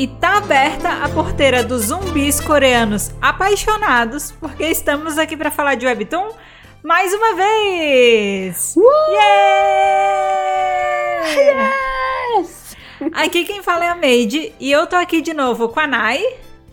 E tá aberta a porteira dos zumbis coreanos apaixonados, porque estamos aqui para falar de Webtoon mais uma vez! Uh! Yeah! Yes! Aqui quem fala é a Made e eu tô aqui de novo com a Nai.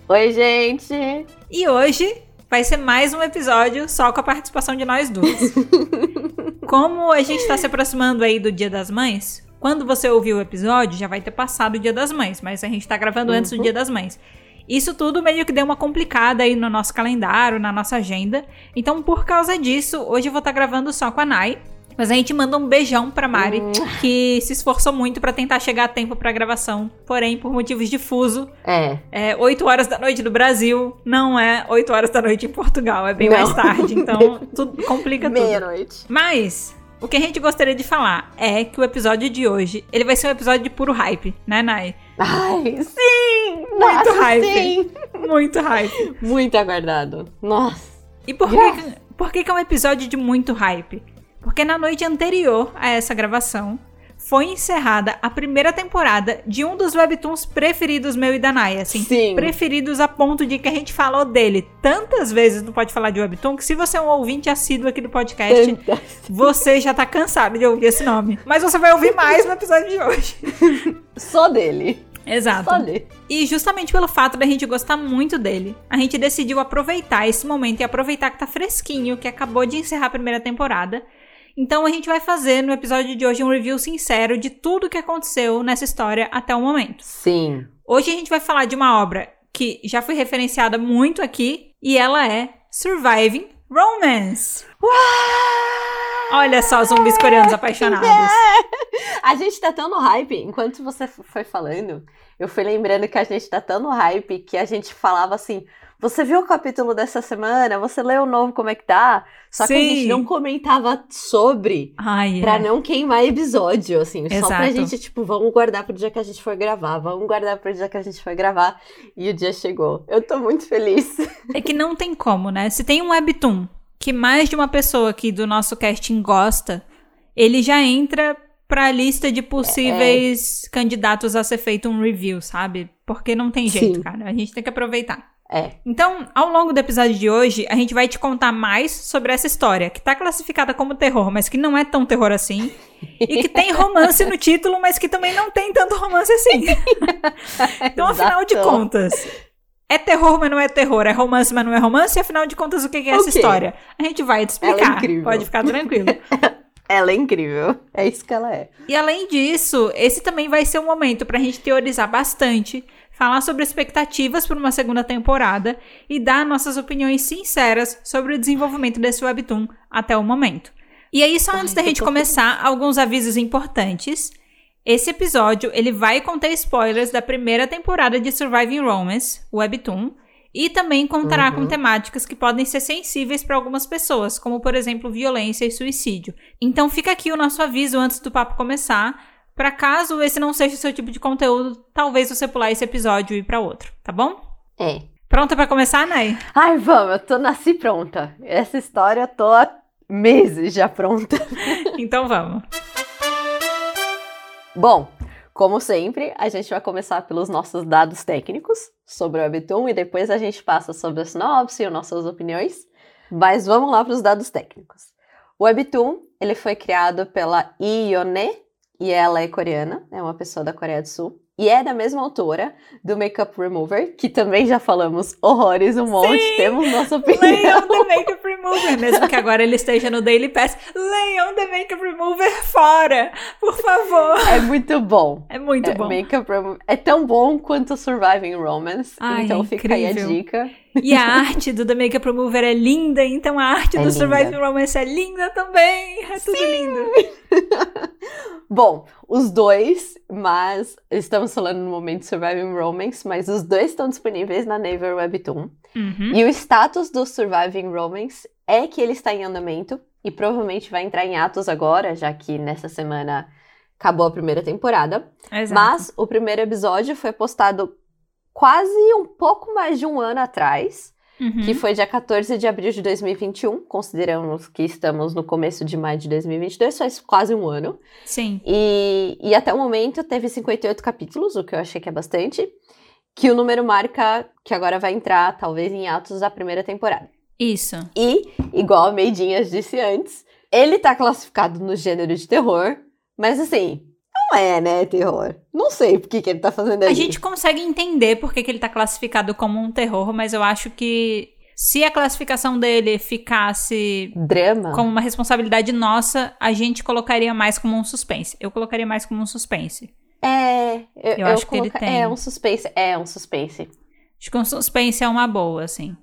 Oi, gente! E hoje vai ser mais um episódio só com a participação de nós duas. Como a gente tá se aproximando aí do Dia das Mães, quando você ouvir o episódio, já vai ter passado o Dia das Mães, mas a gente tá gravando uhum. antes do Dia das Mães. Isso tudo meio que deu uma complicada aí no nosso calendário, na nossa agenda. Então, por causa disso, hoje eu vou estar tá gravando só com a Nai. Mas a gente manda um beijão pra Mari, hum. que se esforçou muito para tentar chegar a tempo pra gravação. Porém, por motivos de fuso. É. É 8 horas da noite no Brasil, não é 8 horas da noite em Portugal, é bem não. mais tarde. Então, tudo complica tudo. Meia-noite. Mas, o que a gente gostaria de falar é que o episódio de hoje, ele vai ser um episódio de puro hype, né, Nai? Ai, sim! Muito Nossa, hype! Sim. Muito hype. Muito aguardado. Nossa. E por, que, por que, que é um episódio de muito hype? Porque na noite anterior a essa gravação, foi encerrada a primeira temporada de um dos webtoons preferidos meu e da Naya, assim, Sim. preferidos a ponto de que a gente falou dele tantas vezes no Pode Falar de Webtoon, que se você é um ouvinte assíduo aqui do podcast, Tantas. você já tá cansado de ouvir esse nome. Mas você vai ouvir mais no episódio de hoje. Só dele. Exato. Só dele. E justamente pelo fato da gente gostar muito dele, a gente decidiu aproveitar esse momento e aproveitar que tá fresquinho, que acabou de encerrar a primeira temporada, então a gente vai fazer no episódio de hoje um review sincero de tudo que aconteceu nessa história até o momento. Sim. Hoje a gente vai falar de uma obra que já foi referenciada muito aqui e ela é Surviving Romance. Uau! Olha só, zumbis coreanos apaixonados. A gente tá tão no hype, enquanto você foi falando, eu fui lembrando que a gente tá tão no hype que a gente falava assim: você viu o capítulo dessa semana? Você leu o novo, como é que tá? Só Sim. que a gente não comentava sobre Ai, pra é. não queimar episódio, assim. Exato. Só pra gente, tipo, vamos guardar pro dia que a gente for gravar. Vamos guardar pro dia que a gente for gravar. E o dia chegou. Eu tô muito feliz. É que não tem como, né? Se tem um webtoon que mais de uma pessoa aqui do nosso casting gosta, ele já entra pra lista de possíveis é. candidatos a ser feito um review, sabe? Porque não tem jeito, Sim. cara. A gente tem que aproveitar. É. Então, ao longo do episódio de hoje, a gente vai te contar mais sobre essa história, que tá classificada como terror, mas que não é tão terror assim. e que tem romance no título, mas que também não tem tanto romance assim. então, afinal de contas, é terror, mas não é terror. É romance, mas não é romance. E afinal de contas, o que é essa história? A gente vai te explicar. Ela é incrível. Pode ficar tranquilo. ela é incrível. É isso que ela é. E além disso, esse também vai ser um momento pra gente teorizar bastante falar sobre expectativas para uma segunda temporada e dar nossas opiniões sinceras sobre o desenvolvimento desse webtoon até o momento. E aí, só antes da gente começar, alguns avisos importantes. Esse episódio ele vai conter spoilers da primeira temporada de Surviving Romance, o webtoon, e também contará uhum. com temáticas que podem ser sensíveis para algumas pessoas, como por exemplo violência e suicídio. Então fica aqui o nosso aviso antes do papo começar para caso esse não seja o seu tipo de conteúdo, talvez você pular esse episódio e ir para outro, tá bom? É. Pronta para começar, Ney? Ai, vamos, eu tô nasci pronta. Essa história eu tô há meses já pronta. então vamos. Bom, como sempre, a gente vai começar pelos nossos dados técnicos sobre o Webtoon e depois a gente passa sobre a sinopse e nossas opiniões. Mas vamos lá para os dados técnicos. O Webtoon, ele foi criado pela Ione e ela é coreana, é uma pessoa da Coreia do Sul. E é da mesma autora do Makeup Remover, que também já falamos horrores um monte, Sim! temos nossa opinião. Leiam The Makeup Remover, mesmo que agora ele esteja no Daily Pass. Leiam The Makeup Remover fora, por favor. É muito bom. É muito é, bom. Makeup Remover é tão bom quanto Surviving Romance, Ai, então é fica aí a dica. E a arte do The Makeup Remover é linda, então a arte é do. Surviving Romance é linda também. É tudo Sim. lindo. Bom, os dois, mas estamos falando no momento de Surviving Romance, mas os dois estão disponíveis na Naver Webtoon. Uhum. E o status do Surviving Romance é que ele está em andamento e provavelmente vai entrar em atos agora, já que nessa semana acabou a primeira temporada. Exato. Mas o primeiro episódio foi postado quase um pouco mais de um ano atrás. Uhum. que foi dia 14 de abril de 2021, consideramos que estamos no começo de maio de 2022, faz quase um ano. Sim. E, e até o momento teve 58 capítulos, o que eu achei que é bastante. que o número marca que agora vai entrar, talvez, em atos da primeira temporada. Isso. E, igual a Meidinhas disse antes, ele tá classificado no gênero de terror, mas assim, não é, né, terror. Não sei por que, que ele tá fazendo ali. A gente consegue entender por que, que ele tá classificado como um terror, mas eu acho que se a classificação dele ficasse Drama. como uma responsabilidade nossa, a gente colocaria mais como um suspense. Eu colocaria mais como um suspense. É, eu, Eu eu acho que ele tem. É um suspense, é um suspense. Acho que um suspense é uma boa, assim.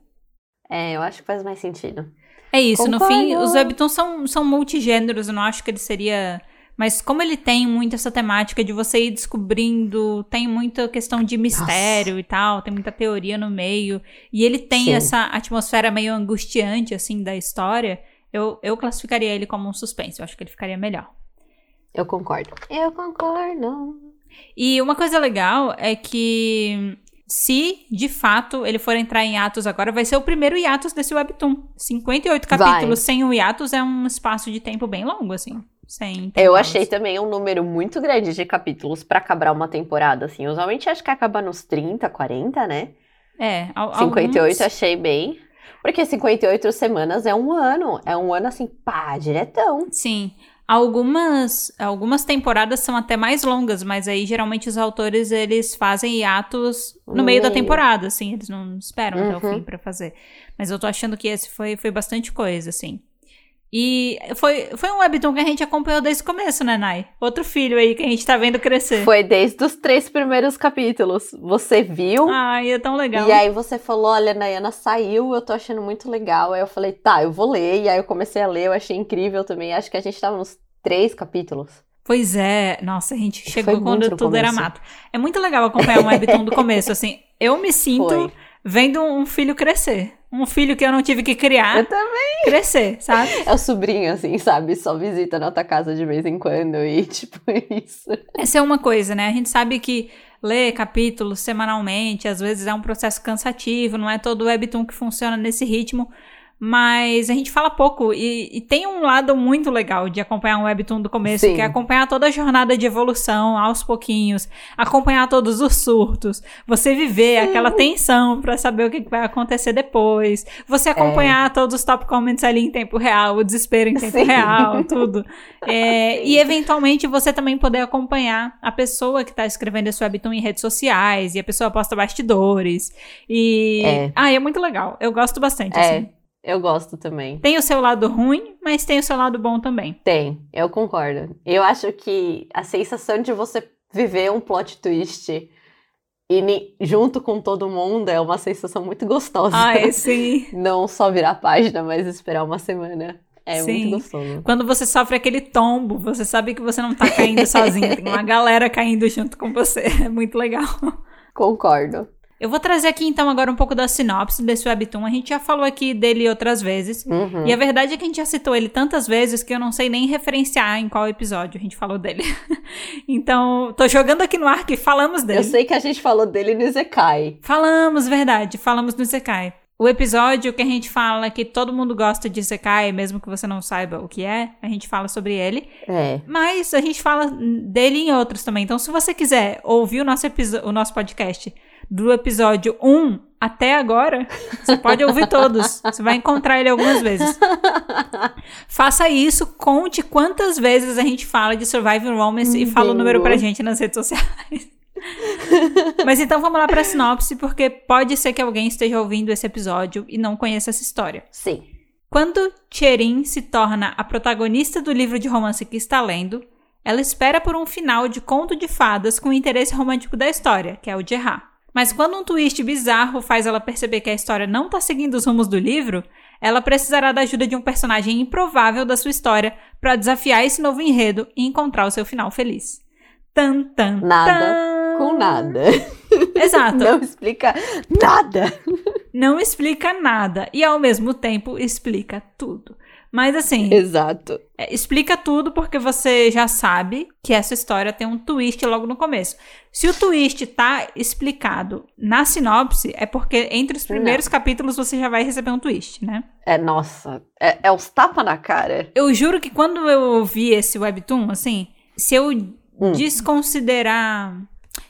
É, eu acho que faz mais sentido. É isso, no Concordo. fim, os webtoons são, são multigêneros, eu não acho que ele seria. Mas como ele tem muito essa temática de você ir descobrindo, tem muita questão de mistério e tal, tem muita teoria no meio, e ele tem Sim. essa atmosfera meio angustiante, assim, da história, eu, eu classificaria ele como um suspense, eu acho que ele ficaria melhor. Eu concordo. Eu concordo. E uma coisa legal é que se de fato ele for entrar em hiatus agora, vai ser o primeiro hiatus desse webtoon. 58 Vai. capítulos sem o hiatus é um espaço de tempo bem longo, assim. Eu achei também um número muito grande de capítulos pra acabar uma temporada, assim. Usualmente acho que acaba nos 30, 40, né? É, al- 58 alguns- achei bem. Porque 58 semanas é um ano. É um ano assim, pá, diretão. Sim. Algumas, algumas temporadas são até mais longas, mas aí geralmente os autores eles fazem hiatos no, No meio, da meio. temporada, assim, eles não esperam até o Uhum. fim pra fazer. Mas eu tô achando que esse foi, foi bastante coisa, assim. E foi, foi um webtoon que a gente acompanhou desde o começo, né, Nai? Outro filho aí que a gente tá vendo crescer. Foi desde os três primeiros capítulos. Você viu? Ai, é tão legal. E aí você falou, olha, Nayana saiu, eu tô achando muito legal. Aí eu falei, tá, eu vou ler. E aí eu comecei a ler, eu achei incrível também. Acho que a gente tava nos três capítulos. Pois é, nossa, a gente chegou quando tudo era começo. mato. É muito legal acompanhar um webtoon do começo, assim. Eu me sinto Foi. vendo um filho crescer. Um filho que eu não tive que criar, Eu também. crescer, sabe? É o sobrinho, assim, sabe? Só visita na tua casa de vez em quando e, tipo, isso. Essa é uma coisa, né? A gente sabe que ler capítulos semanalmente, às vezes é um processo cansativo, não é todo webtoon que funciona nesse ritmo. Mas a gente fala pouco e, e tem um lado muito legal de acompanhar um webtoon do começo, Sim. que é acompanhar toda a jornada de evolução aos pouquinhos, acompanhar todos os surtos, você viver aquela tensão pra saber o que vai acontecer depois, você acompanhar todos os top comments ali em tempo real, o desespero em tempo Sim. real, tudo. É, e eventualmente você também poder acompanhar a pessoa que tá escrevendo esse webtoon em redes sociais, e a pessoa posta bastidores. E. É. Ah, é muito legal. Eu gosto bastante, É, assim. Eu gosto também. Tem o seu lado ruim, mas tem o seu lado bom também. Tem, eu concordo. Eu acho que a sensação de você viver um plot twist e junto com todo mundo é uma sensação muito gostosa. Ai, sim. Não só virar a página, mas esperar uma semana. É Sim. muito gostoso. Quando você sofre aquele tombo, você sabe que você não tá caindo sozinha. Tem uma galera caindo junto com você. É muito legal. Concordo. Eu vou trazer aqui então agora um pouco da sinopse desse webtoon. A gente já falou aqui dele outras vezes. Uhum. E a verdade é que a gente já citou ele tantas vezes que eu não sei nem referenciar em qual episódio a gente falou dele. então, tô jogando aqui no ar que falamos dele. Eu sei que a gente falou dele no Izekai. Falamos, verdade. Falamos no Isekai. O episódio que a gente fala que todo mundo gosta de Isekai, mesmo que você não saiba o que é, a gente fala sobre ele. É. Mas a gente fala dele em outros também. Então, se você quiser ouvir o nosso, o nosso podcast do episódio 1 até agora, você pode ouvir todos. Você vai encontrar ele algumas vezes. Faça isso, conte quantas vezes a gente fala de Surviving Romance e fala o número pra gente nas redes sociais. Mas então vamos lá pra sinopse, porque pode ser que alguém esteja ouvindo esse episódio e não conheça essa história. Sim. Quando Cherin se torna a protagonista do livro de romance que está lendo, ela espera por um final de conto de fadas com o interesse romântico da história, que é o de errar. Mas quando um twist bizarro faz ela perceber que a história não está seguindo os rumos do livro, ela precisará da ajuda de um personagem improvável da sua história para desafiar esse novo enredo e encontrar o seu final feliz. Tan, tan, Nada tan. Com nada. Exato. Não explica nada. Não explica nada e ao mesmo tempo explica tudo. Mas assim, Exato. É, explica tudo porque você já sabe que essa história tem um twist logo no começo. Se o twist tá explicado na sinopse, é porque entre os primeiros capítulos você já vai receber um twist, né? É, nossa. É, é os tapa na cara. Eu juro que quando eu ouvi esse webtoon, assim, se eu Hum. desconsiderar.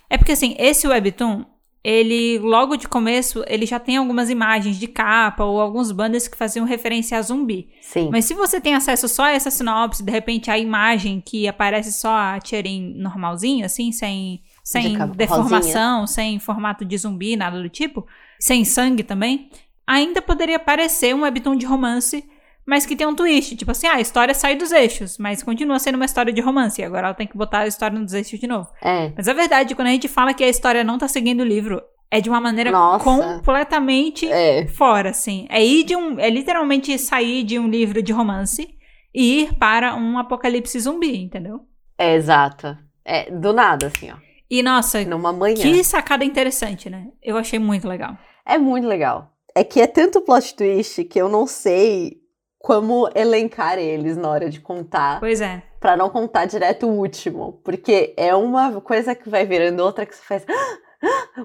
É porque assim, esse webtoon ele, logo de começo, ele já tem algumas imagens de capa ou alguns banners que faziam referência a zumbi. Sim. Mas se você tem acesso só a essa sinopse, de repente a imagem que aparece só a Tcherin normalzinho, assim, sem, sem De deformação, sem formato de zumbi, nada do tipo, sem sangue também, ainda poderia parecer um webtoon de romance, mas que tem um twist. Tipo assim, ah, a história sai dos eixos, mas continua sendo uma história de romance. E agora ela tem que botar a história nos eixos de novo. É. Mas a verdade, quando a gente fala que a história não tá seguindo o livro, é de uma maneira Nossa. completamente É. fora, assim. É ir de um. É literalmente sair de um livro de romance e ir para um apocalipse zumbi, entendeu? É, exato. É, do nada, assim, ó. E, nossa, Numa manhã. que sacada interessante, né? Eu achei muito legal. É muito legal. É que é tanto plot twist que eu não sei como elencar eles na hora de contar, Pois é. Pra não contar direto o último, porque é uma coisa que vai virando outra que você faz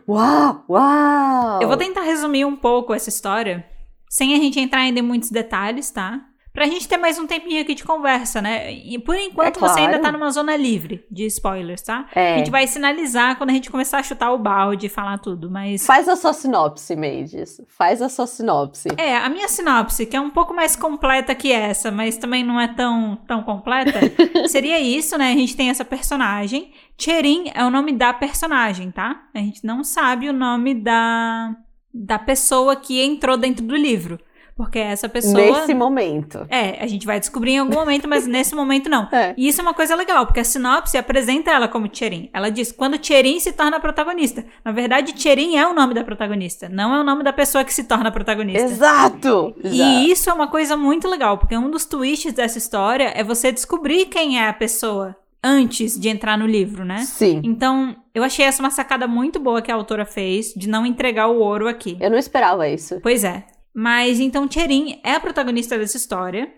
uau, uau. Eu vou tentar resumir um pouco essa história, sem a gente entrar ainda em muitos detalhes, tá? Pra gente ter mais um tempinho aqui de conversa, né? E por enquanto É você ainda claro. tá numa zona livre de spoilers, tá? É. A gente vai sinalizar quando a gente começar a chutar o balde e falar tudo, mas. Faz a sua sinopse, Mendes. Faz a sua sinopse. É, a minha sinopse, que é um pouco mais completa que essa, mas também não é tão, tão completa, seria isso, né? A gente tem essa personagem. Cherin é o nome da personagem, tá? A gente não sabe o nome da, da pessoa que entrou dentro do livro. Porque essa pessoa. Nesse momento. É, a gente vai descobrir em algum momento, mas nesse momento não. É. E isso é uma coisa legal, porque a sinopse apresenta ela como Cherin. Ela diz quando Cherin se torna protagonista. Na verdade, Cherin é o nome da protagonista, não é o nome da pessoa que se torna protagonista. Exato! Exato. E isso é uma coisa muito legal, porque um dos twists dessa história é você descobrir quem é a pessoa antes de entrar no livro, né? Sim. Então, eu achei essa uma sacada muito boa que a autora fez de não entregar o ouro aqui. Eu não esperava isso. Pois é. Mas então Cherin é a protagonista dessa história.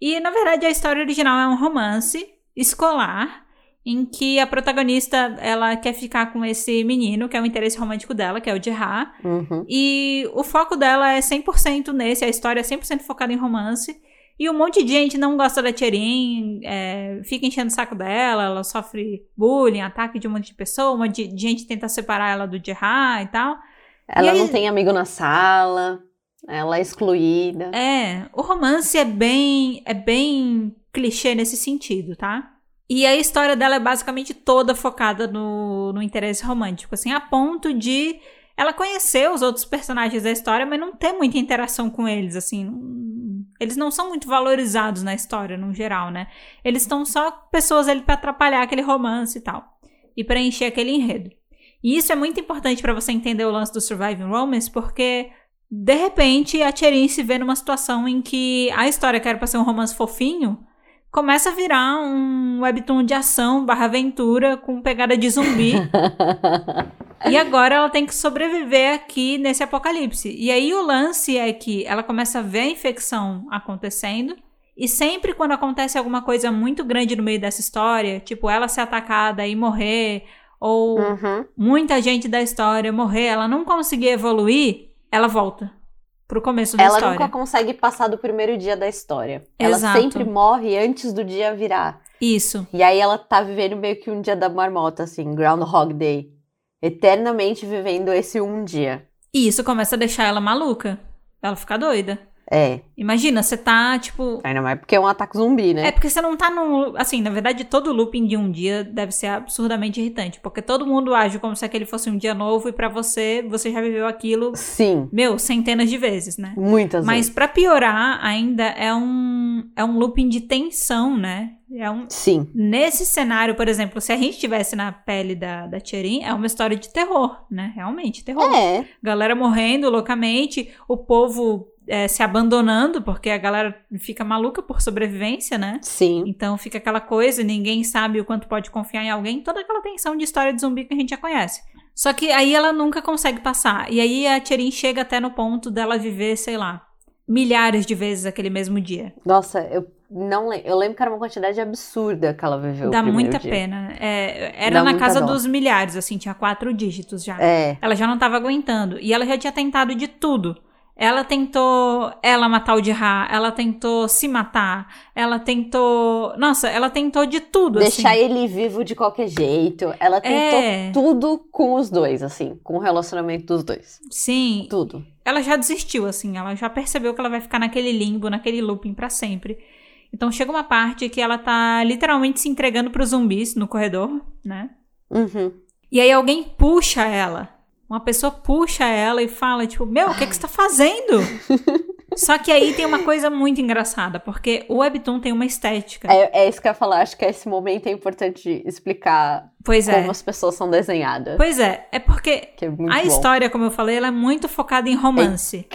E na verdade a história original é um romance escolar em que a protagonista ela quer ficar com esse menino, que é o interesse romântico dela, que é o Jihá. Uhum. E o foco dela é 100% nesse, a história é 100% focada em romance. E um monte de gente não gosta da Cherin, é, fica enchendo o saco dela, ela sofre bullying, ataque de um monte de pessoa, uma de, de gente tenta separar ela do Jihá e tal. Ela E aí- não tem amigo na sala. Ela é excluída. É, o romance é bem, é bem clichê nesse sentido, tá? E a história dela é basicamente toda focada no, no interesse romântico, assim, a ponto de ela conhecer os outros personagens da história, mas não ter muita interação com eles, assim. não- eles não são muito valorizados na história, no geral, né? Eles estão só pessoas ali pra atrapalhar aquele romance e tal. E preencher aquele enredo. E isso é muito importante pra você entender o lance do Surviving Romance, porque de repente, a Cherin se vê numa situação em que a história que era pra ser um romance fofinho começa a virar um webtoon de ação barra aventura com pegada de zumbi. e agora ela tem que sobreviver aqui nesse apocalipse. E aí o lance é que ela começa a ver a infecção acontecendo. E sempre quando acontece alguma coisa muito grande no meio dessa história, tipo ela ser atacada e morrer, ou Uhum. muita gente da história morrer, ela não conseguir evoluir, ela volta pro começo da Ela história. nunca consegue passar do primeiro dia da história. Exato. Ela sempre morre antes do dia virar. Isso. E aí ela tá vivendo meio que um dia da marmota, assim, Groundhog Day. Eternamente vivendo esse um dia. E isso começa a deixar ela maluca. Ela fica doida. É. Imagina, você tá, tipo. Ainda mais porque é um ataque zumbi, né? É porque você não tá no. Assim, na verdade, todo looping de um dia deve ser absurdamente irritante. Porque todo mundo age como se aquele fosse um dia novo e pra você, você já viveu aquilo, Sim. meu, centenas de vezes, né? Muitas Mas vezes. pra piorar, ainda é um. É um looping de tensão, né? É um, Sim. Nesse cenário, por exemplo, se a gente estivesse na pele da, da Tcherin, é uma história de terror, né? Realmente, terror. É. Galera morrendo loucamente, o povo é, se abandonando, porque a galera fica maluca por sobrevivência, né? Sim. Então fica aquela coisa, ninguém sabe o quanto pode confiar em alguém, toda aquela tensão de história de zumbi que a gente já conhece. Só que aí ela nunca consegue passar. E aí a Tcherin chega até no ponto dela viver, sei lá, milhares de vezes aquele mesmo dia. Nossa, eu não lembro. Eu lembro que era uma quantidade absurda que ela viveu. Dá muita dia. pena. É, era Dá na casa dó. dos milhares, assim, tinha quatro dígitos já. É. Ela já não estava aguentando. E ela já tinha tentado de tudo. Ela tentou ela matar o Jirra, ela tentou se matar, ela tentou. Nossa, ela tentou de tudo. Deixar assim. ele vivo de qualquer jeito. Ela tentou É. tudo com os dois, assim, com o relacionamento dos dois. Sim. Tudo. Ela já desistiu, assim. Ela já percebeu que ela vai ficar naquele limbo, naquele looping pra sempre. Então chega uma parte que ela tá literalmente se entregando pros zumbis no corredor, né? Uhum. E aí alguém puxa ela. Uma pessoa puxa ela e fala, tipo, meu, o que, que você tá fazendo? Só que aí tem uma coisa muito engraçada, porque o Webtoon tem uma estética. É, é isso que eu ia falar. Acho que esse momento é importante explicar pois é. como as pessoas são desenhadas. Pois é, é porque Que é a bom. história, como eu falei, ela é muito focada em romance.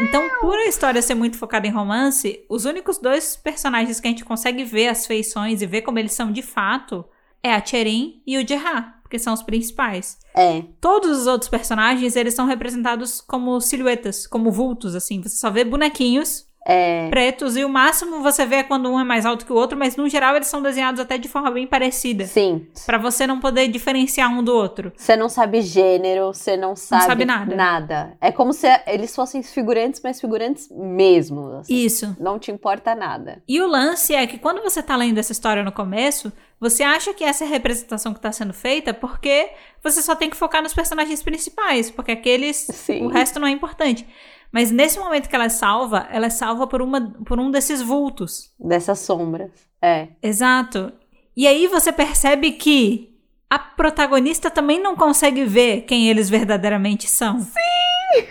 Então, por a história ser muito focada em romance, os únicos dois personagens que a gente consegue ver as feições e ver como eles são de fato é a Cherin e o Jirra, porque são os principais. É. Todos os outros personagens, eles são representados como silhuetas, como vultos, assim. Você só vê bonequinhos É. pretos e o máximo você vê é quando um é mais alto que o outro, mas no geral eles são desenhados até de forma bem parecida. Sim. Pra você não poder diferenciar um do outro. Você não sabe gênero, você não sabe, sabe nada. nada. É como se eles fossem figurantes, mas figurantes mesmo. assim. Isso. Não te importa nada. E o lance é que quando você tá lendo essa história no começo, você acha que essa é a representação que tá sendo feita porque você só tem que focar nos personagens principais, porque aqueles. Sim. O resto não é importante. Mas nesse momento que ela é salva, ela é salva por, uma, por um desses vultos. Dessas sombras. É. Exato. E aí você percebe que a protagonista também não consegue ver quem eles verdadeiramente são. Sim!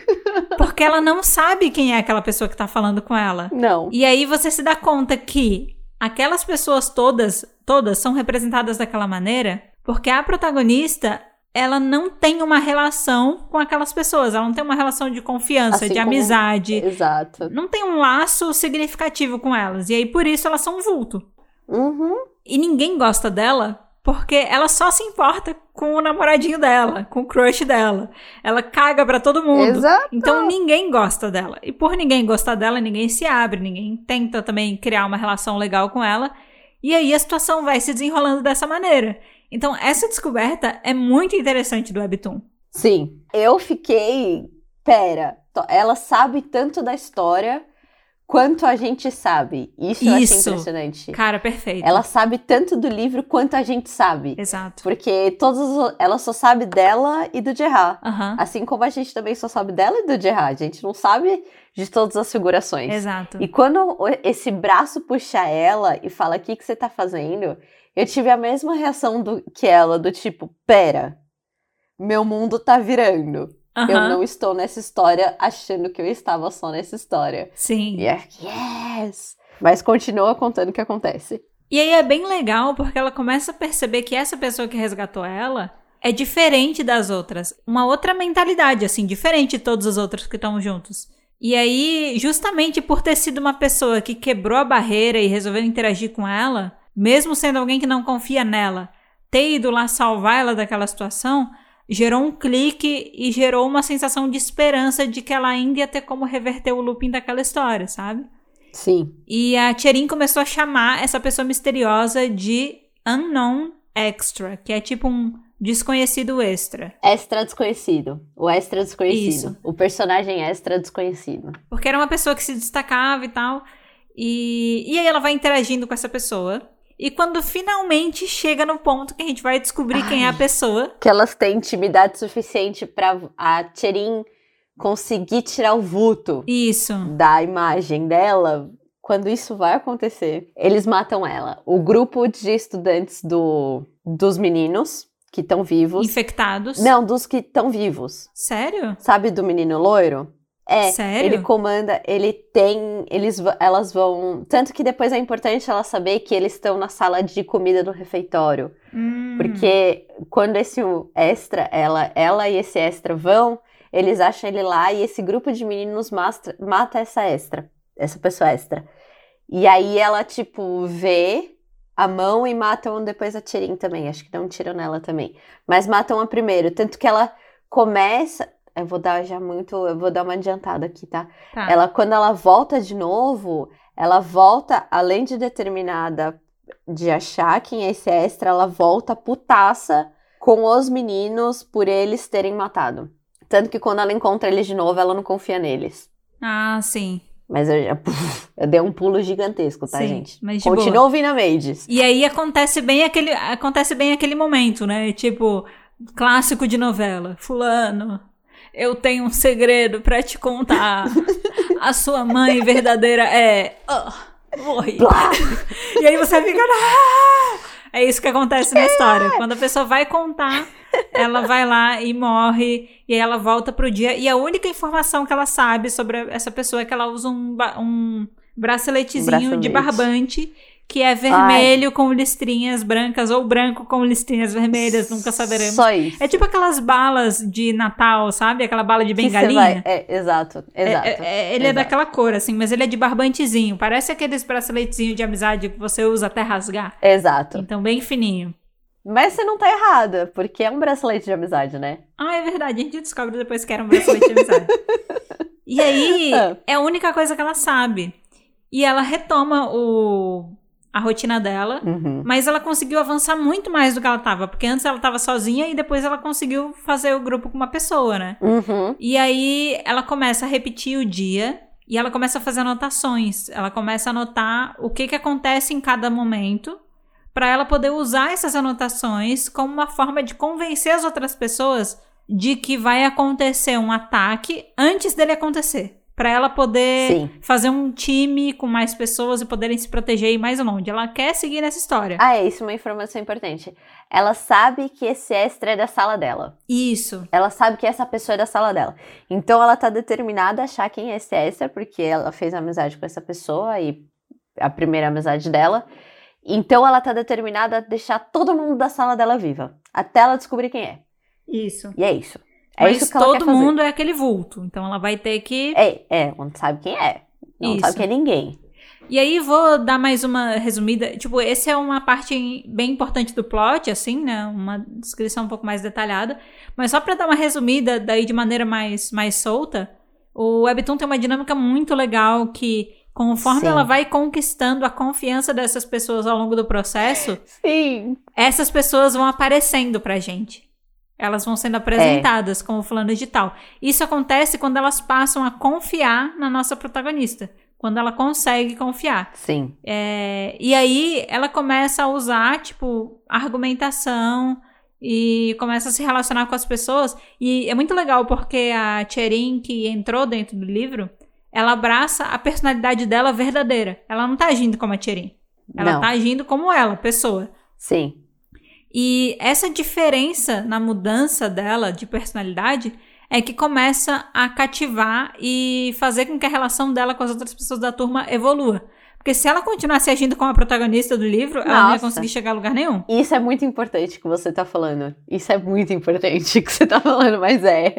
Porque ela não sabe quem é aquela pessoa que tá falando com ela. Não. E aí você se dá conta que aquelas pessoas todas, todas são representadas daquela maneira porque a protagonista, ela não tem uma relação com aquelas pessoas, ela não tem uma relação de confiança, Assim de como- amizade, Exato. não tem um laço significativo com elas. E aí por isso elas são um vulto. Uhum. E ninguém gosta dela porque ela só se importa com o namoradinho dela, com o crush dela. Ela caga pra todo mundo. Exato. Então ninguém gosta dela. E por ninguém gostar dela, ninguém se abre, ninguém tenta também criar uma relação legal com ela. E aí a situação vai se desenrolando dessa maneira. Então essa descoberta é muito interessante do Webtoon. Sim. Eu fiquei. Pera, ela sabe tanto da história quanto a gente sabe. Isso, eu achei Isso. impressionante. Cara, perfeito. Ela sabe tanto do livro quanto a gente sabe. Exato. Porque todos os- ela só sabe dela e do Gerard. Aham. Assim como a gente também só sabe dela e do Gerard. A gente não sabe de todas as figurações. Exato. E quando esse braço puxa ela e fala: O que, que você tá fazendo? Eu tive a mesma reação do, que ela, do tipo: Pera, meu mundo tá virando. Eu Aham. não estou nessa história achando que eu estava só nessa história. Sim. E é, yes! Mas continua contando o que acontece. E aí é bem legal porque ela começa a perceber que essa pessoa que resgatou ela é diferente das outras. Uma outra mentalidade, assim, diferente de todos os outros que estão juntos. E aí, justamente por ter sido uma pessoa que quebrou a barreira e resolveu interagir com ela, mesmo sendo alguém que não confia nela, ter ido lá salvar ela daquela situação, gerou um clique e gerou uma sensação de esperança de que ela ainda ia ter como reverter o looping daquela história, sabe? Sim. E a Tcherin começou a chamar essa pessoa misteriosa de Unknown Extra, que é tipo um desconhecido extra. Extra desconhecido. O extra desconhecido. Isso. O personagem extra desconhecido. Porque era uma pessoa que se destacava e tal. E, e aí ela vai interagindo com essa pessoa. E quando finalmente chega no ponto que a gente vai descobrir quem é a Ai. pessoa. Que elas têm intimidade suficiente pra a Tcherin conseguir tirar o vulto Isso. da imagem dela. Quando isso vai acontecer, eles matam ela. O grupo de estudantes do, dos meninos que estão vivos. Infectados. Não, dos que estão vivos. Sério? Sabe do menino loiro? É, Sério? ele comanda, ele tem, eles, elas vão, tanto que depois é importante ela saber que eles estão na sala de comida do refeitório, Hum. porque quando esse extra, ela, ela e esse extra vão, eles acham ele lá e esse grupo de meninos mastra, mata essa extra, essa pessoa extra. E aí ela tipo vê a mão e matam depois a Tirin também, acho que dão um tiro nela também, mas matam a primeiro, tanto que ela começa eu vou dar já muito, eu vou dar uma adiantada aqui, tá? Tá. Ela, quando ela volta de novo, ela volta, além de determinada de achar quem é esse extra, ela volta putaça com os meninos por eles terem matado. Tanto que quando ela encontra eles de novo, ela não confia neles. Ah, sim. Mas eu, já, eu dei um pulo gigantesco, tá, sim, gente? Mas de Continua boa. ouvindo a Maids. E aí acontece bem aquele, acontece bem aquele momento, né? Tipo, clássico de novela. Fulano, eu tenho um segredo pra te contar. A sua mãe verdadeira é. Oh, morri. E aí você fica. "Ah!" É isso que acontece na história. Quando a pessoa vai contar, ela vai lá e morre. E aí ela volta pro dia. E a única informação que ela sabe sobre essa pessoa é que ela usa um, um braceletezinho de Bracelete. barbante. Que é vermelho com listrinhas brancas ou branco com listrinhas vermelhas, nunca saberemos. Só isso. É tipo aquelas balas de Natal, sabe? Aquela bala de bengalinha. vai- É, exato, É- exato. é- é- ele é exato. daquela cor, assim, mas ele é de barbantezinho. Parece aqueles braceletezinhos de amizade que você usa até rasgar. Exato. Então, bem fininho. Mas você não tá errada, porque é um bracelete de amizade, né? Ah, é verdade. A gente descobre depois que era um bracelete de amizade. e aí, Ah. é a única coisa que ela sabe. E ela retoma o, a rotina dela. Uhum. Mas ela conseguiu avançar muito mais do que ela tava. Porque antes ela tava sozinha e depois ela conseguiu fazer o grupo com uma pessoa, né? Uhum. E aí ela começa a repetir o dia e ela começa a fazer anotações. Ela começa a anotar o que, que acontece em cada momento para ela poder usar essas anotações como uma forma de convencer as outras pessoas de que vai acontecer um ataque antes dele acontecer. Para ela poder Sim. fazer um time com mais pessoas e poderem se proteger e ir mais longe. Ela quer seguir nessa história. Ah, é isso, uma informação importante. Ela sabe que esse extra é da sala dela. Isso. Ela sabe que essa pessoa é da sala dela. Então ela tá determinada a achar quem é esse extra, porque ela fez amizade com essa pessoa e a primeira amizade dela. Então ela tá determinada a deixar todo mundo da sala dela viva, até ela descobrir quem é. Isso. E é isso. É Mas isso que ela todo mundo é aquele vulto. Então ela vai ter que É, é, não sabe quem é. Não Isso. sabe quem é ninguém. E aí vou dar mais uma resumida. Tipo, esse é uma parte bem importante do plot, assim, né? Uma descrição um pouco mais detalhada. Mas só pra dar uma resumida daí de maneira mais, mais solta, o Webtoon tem uma dinâmica muito legal que, conforme Sim. ela vai conquistando a confiança dessas pessoas ao longo do processo, Sim. essas pessoas vão aparecendo pra gente. Elas vão sendo apresentadas como fulano de tal. Isso acontece quando elas passam a confiar na nossa protagonista. Quando ela consegue confiar. Sim. É, e aí ela começa a usar, tipo, argumentação e começa a se relacionar com as pessoas. E é muito legal porque a Cherin, que entrou dentro do livro, ela abraça a personalidade dela verdadeira. Ela não tá agindo como a Cherin. Ela não. tá agindo como ela, pessoa. Sim. E essa diferença na mudança dela de personalidade é que começa a cativar e fazer com que a relação dela com as outras pessoas da turma evolua. Porque se ela continuasse agindo como a protagonista do livro, ela não ia Nossa. conseguir chegar a lugar nenhum. Isso é muito importante que você tá falando. Isso é muito importante que você tá falando, mas é.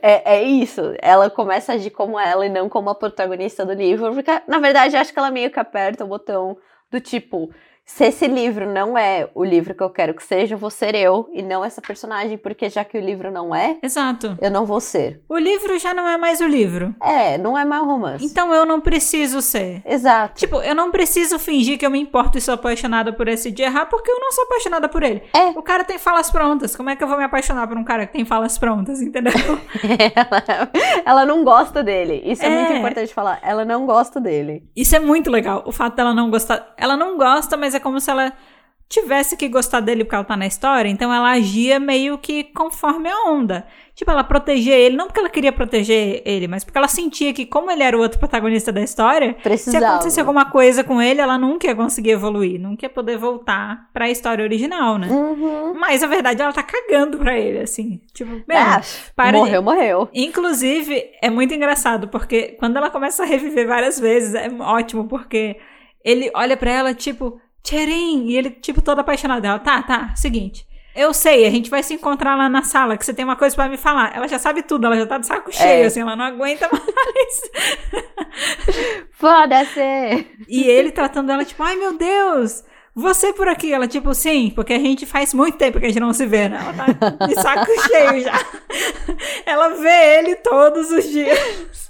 É, é isso. Ela começa a agir como ela e não como a protagonista do livro. Porque, na verdade, acho que ela meio que aperta o botão do tipo. Se esse livro não é o livro que eu quero que seja, eu vou ser eu e não essa personagem, porque já que o livro não é, Exato. eu não vou ser. O livro já não é mais o livro. É, não é mais romance. Então eu não preciso ser. Exato. Tipo, eu não preciso fingir que eu me importo e sou apaixonada por esse de errar, porque eu não sou apaixonada por ele. É. O cara tem falas prontas. Como é que eu vou me apaixonar por um cara que tem falas prontas, entendeu? ela, ela não gosta dele. Isso é, muito É. importante falar. Ela não gosta dele. Isso é muito legal. O fato dela não gostar. Ela não gosta, mas é como se ela tivesse que gostar dele porque ela tá na história. Então ela agia meio que conforme a onda. Tipo, ela protegia ele, não porque ela queria proteger ele, mas porque ela sentia que, como ele era o outro protagonista da história, se Precisava. acontecesse alguma coisa com ele, ela nunca ia conseguir evoluir, nunca ia poder voltar pra história original, né? Uhum. Mas a verdade, ela tá cagando pra ele, assim. Tipo, meu, Ah, para de- morreu, morreu. Inclusive, é muito engraçado, porque quando ela começa a reviver várias vezes, é ótimo, porque ele olha pra ela, tipo, Tcherim, e ele, tipo, todo apaixonado dela. Tá, tá, seguinte. Eu sei, a gente vai se encontrar lá na sala, que você tem uma coisa pra me falar. Ela já sabe tudo, ela já tá de saco cheio, assim, ela não aguenta mais. Foda-se! E ele tratando ela, tipo, ai meu Deus, você por aqui. Ela, tipo, sim, porque a gente faz muito tempo que a gente não se vê, né? Ela tá de saco cheio já. Ela vê ele todos os dias.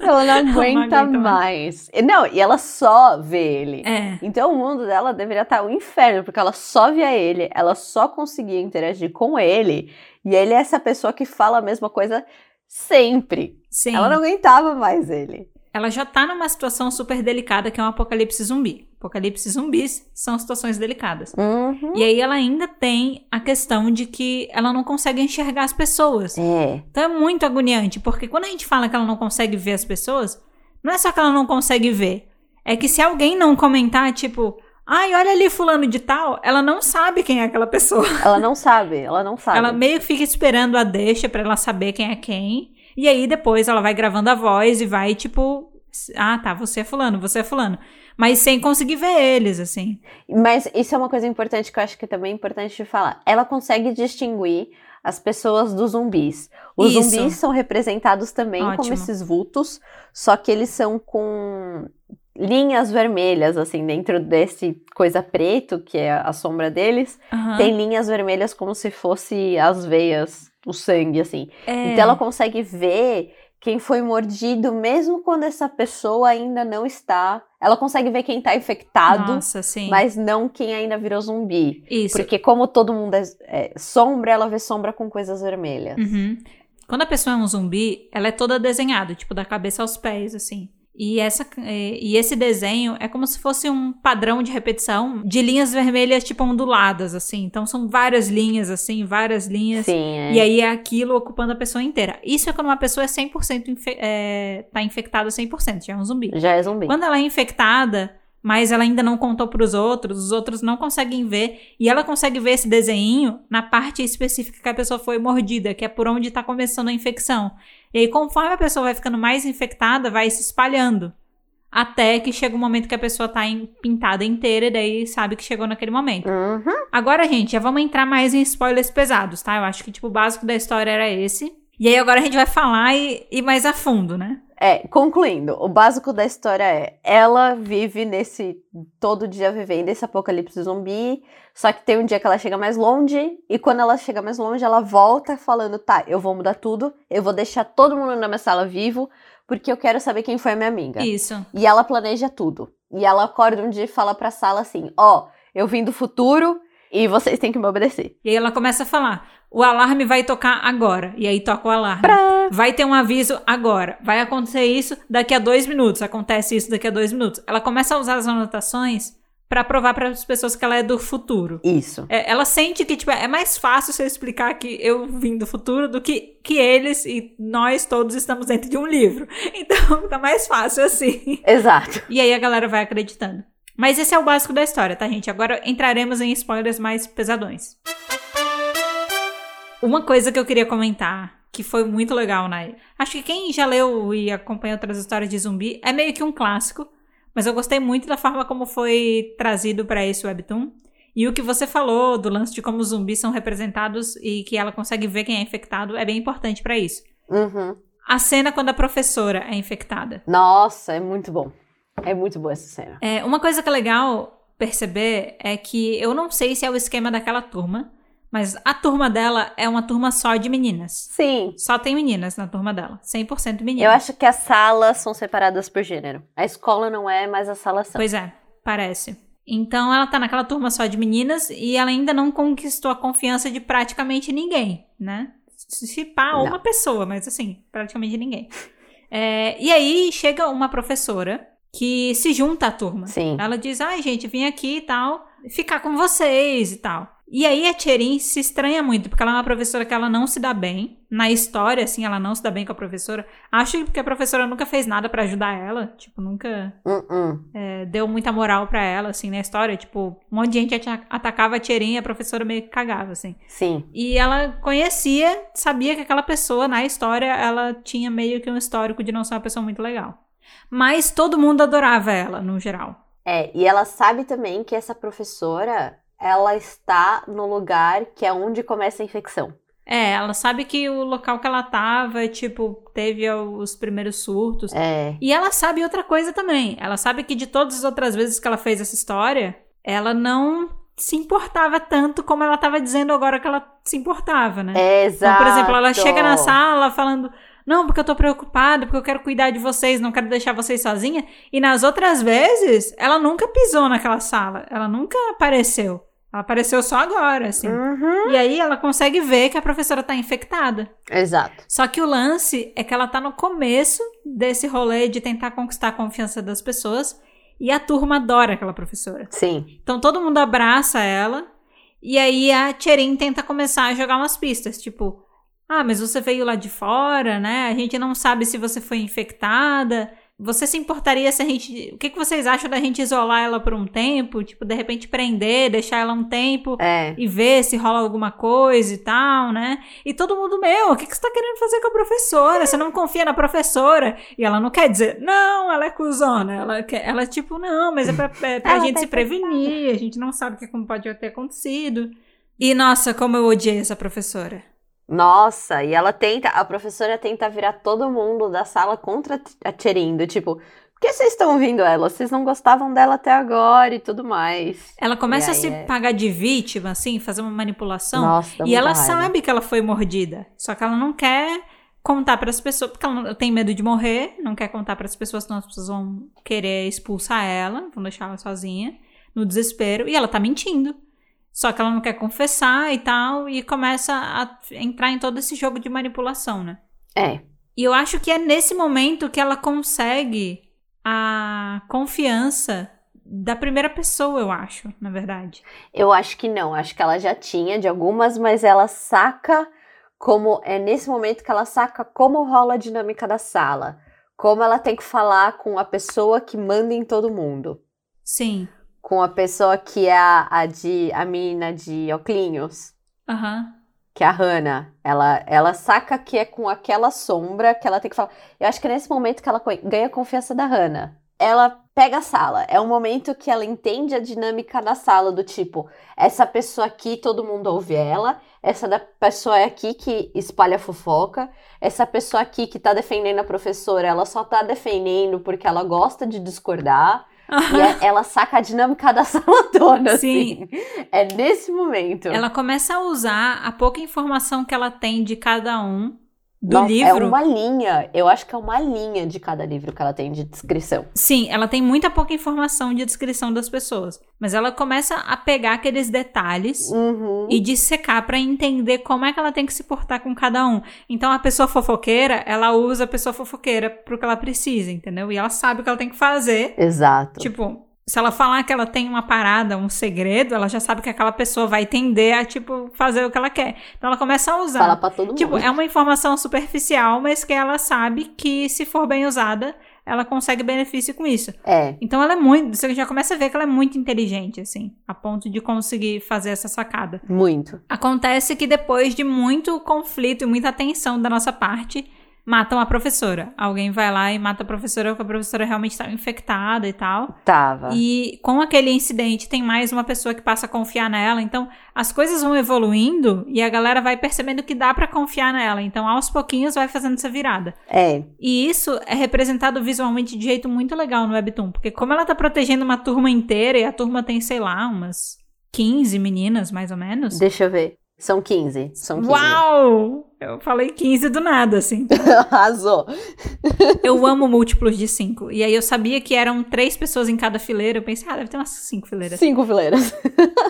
Ela não aguenta aguenta mais. E Não, e ela só vê ele. É. Então o mundo dela deveria estar um inferno, porque ela só via ele, ela só conseguia interagir com ele, e ele é essa pessoa que fala a mesma coisa sempre. Sim. Ela não aguentava mais ele. ela já tá numa situação super delicada que é um apocalipse zumbi. Apocalipse zumbis são situações delicadas. Uhum. E aí ela ainda tem a questão de que ela não consegue enxergar as pessoas. É. Então é muito agoniante, porque quando a gente fala que ela não consegue ver as pessoas, não é só que ela não consegue ver. É que se alguém não comentar, tipo, ai, olha ali fulano de tal, ela não sabe quem é aquela pessoa. Ela não sabe, ela não sabe. Ela meio que fica esperando a deixa pra ela saber quem é quem. E aí depois ela vai gravando a voz e vai, tipo, ah, tá, você é fulano, você é fulano. Mas sem conseguir ver eles, assim. Mas isso é uma coisa importante que eu acho que também é importante de falar. Ela consegue distinguir as pessoas dos zumbis. Os Isso. zumbis são representados também como Ótimo. esses vultos, só que eles são com linhas vermelhas, assim, dentro desse coisa preto, que é a sombra deles, Aham. tem linhas vermelhas como se fosse as veias, o sangue, assim. É. Então ela consegue ver quem foi mordido, mesmo quando essa pessoa ainda não está. Ela consegue ver quem tá infectado, Nossa, sim. mas não quem ainda virou zumbi. Isso. Porque como todo mundo é, é sombra, ela vê sombra com coisas vermelhas. Uhum. Quando a pessoa é um zumbi, ela é toda desenhada, tipo, da cabeça aos pés, assim. E, essa, é, e esse desenho é como se fosse um padrão de repetição de linhas vermelhas, tipo, onduladas, assim. Então, são várias linhas, assim, várias linhas. Sim, é. E aí é aquilo ocupando a pessoa inteira. Isso é quando uma pessoa é 100% infe é, tá infectada 100%, já é um zumbi. Já é zumbi. Quando ela é infectada, mas ela ainda não contou pros outros, os outros não conseguem ver, e ela consegue ver esse desenho na parte específica que a pessoa foi mordida, que é por onde tá começando a infecção. E aí, conforme a pessoa vai ficando mais infectada, vai se espalhando. Até que chega um momento que a pessoa tá em- pintada inteira, e daí sabe que chegou naquele momento. Uhum. Agora, gente, já vamos entrar mais em spoilers pesados, tá? Eu acho que, tipo, o básico da história era esse. E aí, agora a gente vai falar e ir mais a fundo, né? É, concluindo, o básico da história é: ela vive nesse. todo dia vivendo esse apocalipse zumbi. Só que tem um dia que ela chega mais longe, e quando ela chega mais longe, ela volta falando: tá, eu vou mudar tudo, eu vou deixar todo mundo na minha sala vivo, porque eu quero saber quem foi a minha amiga. Isso. E ela planeja tudo. E ela acorda um dia e fala pra sala assim: ó, eu vim do futuro e vocês têm que me obedecer. E aí ela começa a falar: o alarme vai tocar agora. E aí toca o alarme. Pra... Vai ter um aviso agora. Vai acontecer isso daqui a dois minutos. Acontece isso daqui a dois minutos. Ela começa a usar as anotações pra provar para as pessoas que ela é do futuro. Isso. É, ela sente que tipo, é mais fácil você explicar que eu vim do futuro do que, que eles e nós todos estamos dentro de um livro. Então tá mais fácil assim. Exato. E aí a galera vai acreditando. Mas esse é o básico da história, tá, gente? Agora entraremos em spoilers mais pesadões. Uma coisa que eu queria comentar, que foi muito legal, né? Acho que quem já leu e acompanha outras histórias de zumbi é meio que um clássico, mas eu gostei muito da forma como foi trazido para esse webtoon. E o que você falou do lance de como os zumbis são representados e que ela consegue ver quem é infectado é bem importante para isso. Uhum. A cena quando a professora é infectada. Nossa, é muito bom. É muito boa essa cena. É, uma coisa que é legal perceber é que eu não sei se é o esquema daquela turma, mas a turma dela é uma turma só de meninas. Sim. Só tem meninas na turma dela. 100% meninas. Eu acho que as salas são separadas por gênero. A escola não é, mas as salas são. Pois é, parece. Então ela tá naquela turma só de meninas e ela ainda não conquistou a confiança de praticamente ninguém, né? Se pá, Não. uma pessoa, mas assim, praticamente ninguém. É, e aí chega uma professora que se junta à turma. Sim. Ela diz: ai, gente, vim aqui e tal, ficar com vocês e tal. E aí a Tcherin se estranha muito, porque ela é uma professora que ela não se dá bem. Na história, assim, ela não se dá bem com a professora. Acho que porque a professora nunca fez nada pra ajudar ela. Tipo, nunca Uh-uh. é, deu muita moral pra ela, assim, na história. Tipo, um monte de gente ata- atacava a Tcherin e a professora meio que cagava, assim. Sim. E ela conhecia, sabia que aquela pessoa, na história, ela tinha meio que um histórico de não ser uma pessoa muito legal. Mas todo mundo adorava ela, no geral. É, e ela sabe também que essa professora, ela está no lugar que é onde começa a infecção. É, ela sabe que o local que ela tava, tipo, teve os primeiros surtos. É. E ela sabe outra coisa também. Ela sabe que de todas as outras vezes que ela fez essa história, ela não se importava tanto como ela tava dizendo agora que ela se importava, né? É, exato. Então, por exemplo, ela chega na sala falando: Não, porque eu tô preocupada, porque eu quero cuidar de vocês, não quero deixar vocês sozinha. E nas outras vezes, ela nunca pisou naquela sala, ela nunca apareceu. Ela apareceu só agora, assim. Uhum. E aí ela consegue ver que a professora tá infectada. Exato. Só que o lance é que ela tá no começo desse rolê de tentar conquistar a confiança das pessoas. E a turma adora aquela professora. Sim. Então todo mundo abraça ela. E aí a Tcherin tenta começar a jogar umas pistas. Tipo, ah, mas você veio lá de fora, né? A gente não sabe se você foi infectada. Você se importaria se a gente. O que, que vocês acham da gente isolar ela por um tempo? Tipo, de repente prender, deixar ela um tempo É. e ver se rola alguma coisa e tal, né? E todo mundo, meu, o que, que você tá querendo fazer com a professora? Você não confia na professora? E ela não quer dizer, não, ela é cuzona. Ela, quer, ela tipo, não, mas é pra, é pra gente tá se prevenir, a gente não sabe o que como pode ter acontecido. E nossa, como eu odiei essa professora. Nossa, e ela tenta, a professora tenta virar todo mundo da sala contra a Tcherin, do tipo, por que vocês estão ouvindo ela? Vocês não gostavam dela até agora e tudo mais. Ela começa E a se aí é- pagar de vítima, assim, fazer uma manipulação. Nossa, e ela raiva. sabe que ela foi mordida, só que ela não quer contar para as pessoas, porque ela tem medo de morrer, não quer contar para as pessoas, senão as pessoas vão querer expulsar ela, vão deixar ela sozinha, no desespero, e ela tá mentindo. Só que ela não quer confessar e tal, e começa a entrar em todo esse jogo de manipulação, né? É, E eu acho que é nesse momento que ela consegue a confiança da primeira pessoa, eu acho, na verdade. eu acho que não, acho que ela já tinha de algumas, mas ela saca como, é nesse momento que ela saca como rola a dinâmica da sala. Como ela tem que falar com a pessoa que manda em todo mundo. Sim. Com a pessoa que é a, a de, a menina de Oclinhos. Aham. que é a Hannah, ela, ela saca que é com aquela sombra que ela tem que falar. Eu acho que é nesse momento que ela ganha a confiança da Hannah. Ela pega a sala. É um momento que ela entende a dinâmica da sala, do tipo, essa pessoa aqui, todo mundo ouve ela. Essa da pessoa é aqui que espalha fofoca. Essa pessoa aqui que tá defendendo a professora, ela só tá defendendo porque ela gosta de discordar. E é- ela saca a dinâmica da sala toda, Sim. assim. É nesse momento. Ela começa a usar a pouca informação que ela tem de cada um do Nossa, livro. É uma linha. Eu acho que é uma linha de cada livro que ela tem de descrição. Sim, ela tem muita pouca informação de descrição das pessoas, mas ela começa a pegar aqueles detalhes Uhum. e dissecar pra entender como é que ela tem que se portar com cada um. Então a pessoa fofoqueira, ela usa a pessoa fofoqueira pro que ela precisa, entendeu? E ela sabe o que ela tem que fazer. Exato. Tipo, se ela falar que ela tem uma parada, um segredo, ela já sabe que aquela pessoa vai tender a, tipo, fazer o que ela quer. Então ela começa a usar. Fala pra todo mundo. Tipo, é uma informação superficial, mas que ela sabe que se for bem usada, ela consegue benefício com isso. É. Então ela é muito. Você já começa a ver que ela é muito inteligente, assim, a ponto de conseguir fazer essa sacada. Muito. Acontece que depois de muito conflito e muita tensão da nossa parte, matam a professora. Alguém vai lá e mata a professora porque a professora realmente estava infectada e tal. Tava. E com aquele incidente tem mais uma pessoa que passa a confiar nela. Então as coisas vão evoluindo e a galera vai percebendo que dá pra confiar nela. Então aos pouquinhos vai fazendo essa virada. É. E isso é representado visualmente de jeito muito legal no Webtoon, porque como ela tá protegendo uma turma inteira e a turma tem, sei lá, umas 15 meninas mais ou menos. Deixa eu ver. São 15. São 15. Uau! Eu falei 15 do nada, assim. Arrasou. Eu amo múltiplos de 5. E aí eu sabia que eram três pessoas em cada fileira. Eu pensei, ah, deve ter umas cinco fileiras. Cinco fileiras.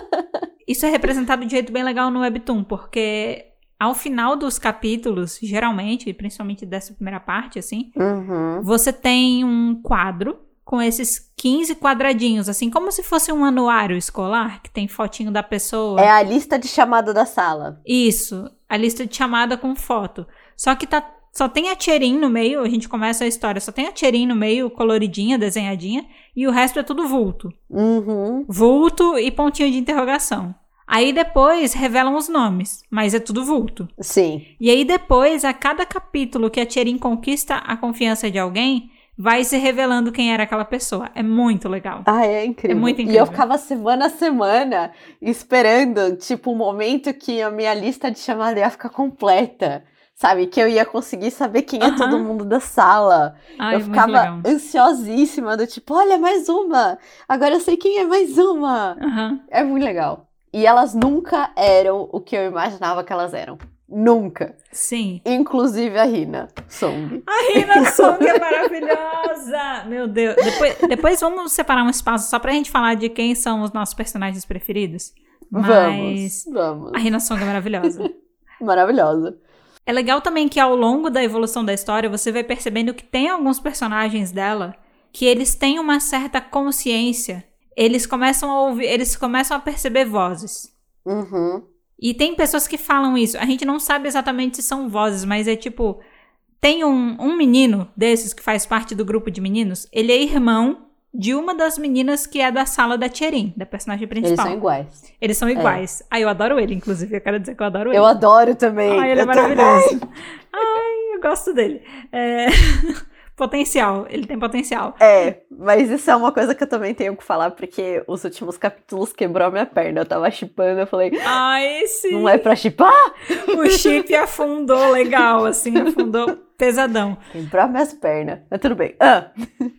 Isso é representado de jeito bem legal no Webtoon, porque ao final dos capítulos, geralmente, principalmente dessa primeira parte, assim, Uhum. você tem um quadro com esses 15 quadradinhos, assim, como se fosse um anuário escolar, que tem fotinho da pessoa. É a lista de chamada da sala. Isso, a lista de chamada com foto. Só que tá, só tem a Tcherin no meio, a gente começa a história, só tem a Tcherin no meio, coloridinha, desenhadinha, e o resto é tudo vulto. Uhum. Vulto e pontinho de interrogação. Aí depois revelam os nomes, mas é tudo vulto. Sim. E aí depois, a cada capítulo que a Tcherin conquista a confiança de alguém, vai se revelando quem era aquela pessoa. É muito legal. Ah, é incrível. É muito E incrível. eu ficava semana a semana esperando, tipo, o momento que a minha lista de chamada ia ficar completa. Sabe? Que eu ia conseguir saber quem é todo mundo da sala. Ai, eu ficava ansiosíssima, do tipo, olha, mais uma! Agora eu sei quem é mais uma! Aham. É muito legal. E elas nunca eram o que eu imaginava que elas eram. Nunca. Sim. Inclusive a Rina Song. A Rina Song é maravilhosa! Meu Deus. Depois, depois vamos separar um espaço só pra gente falar de quem são os nossos personagens preferidos. Mas Vamos, vamos. a Rina Song é maravilhosa. Maravilhosa. É legal também que ao longo da evolução da história você vai percebendo que tem alguns personagens dela que eles têm uma certa consciência. Eles começam a ouvir, eles começam a perceber vozes. Uhum. E tem pessoas que falam isso. A gente não sabe exatamente se são vozes, mas é tipo. Tem um, um menino desses que faz parte do grupo de meninos. Ele é irmão de uma das meninas que é da sala da Tcherin, da personagem Eles principal. são iguais. Eles são iguais. Ah, eu adoro ele, inclusive. Eu quero dizer que eu adoro ele. Eu adoro também. Ai, ele é Eu também. maravilhoso. Ai, eu gosto dele. É... potencial. Ele tem potencial. É, mas isso é uma coisa que eu também tenho que falar, porque os últimos capítulos quebrou a minha perna. Eu tava chipando, eu falei, Ai, sim. não é pra chipar? O chip afundou legal, assim, afundou pesadão. Quebrou minhas pernas. Mas tudo bem. Ah,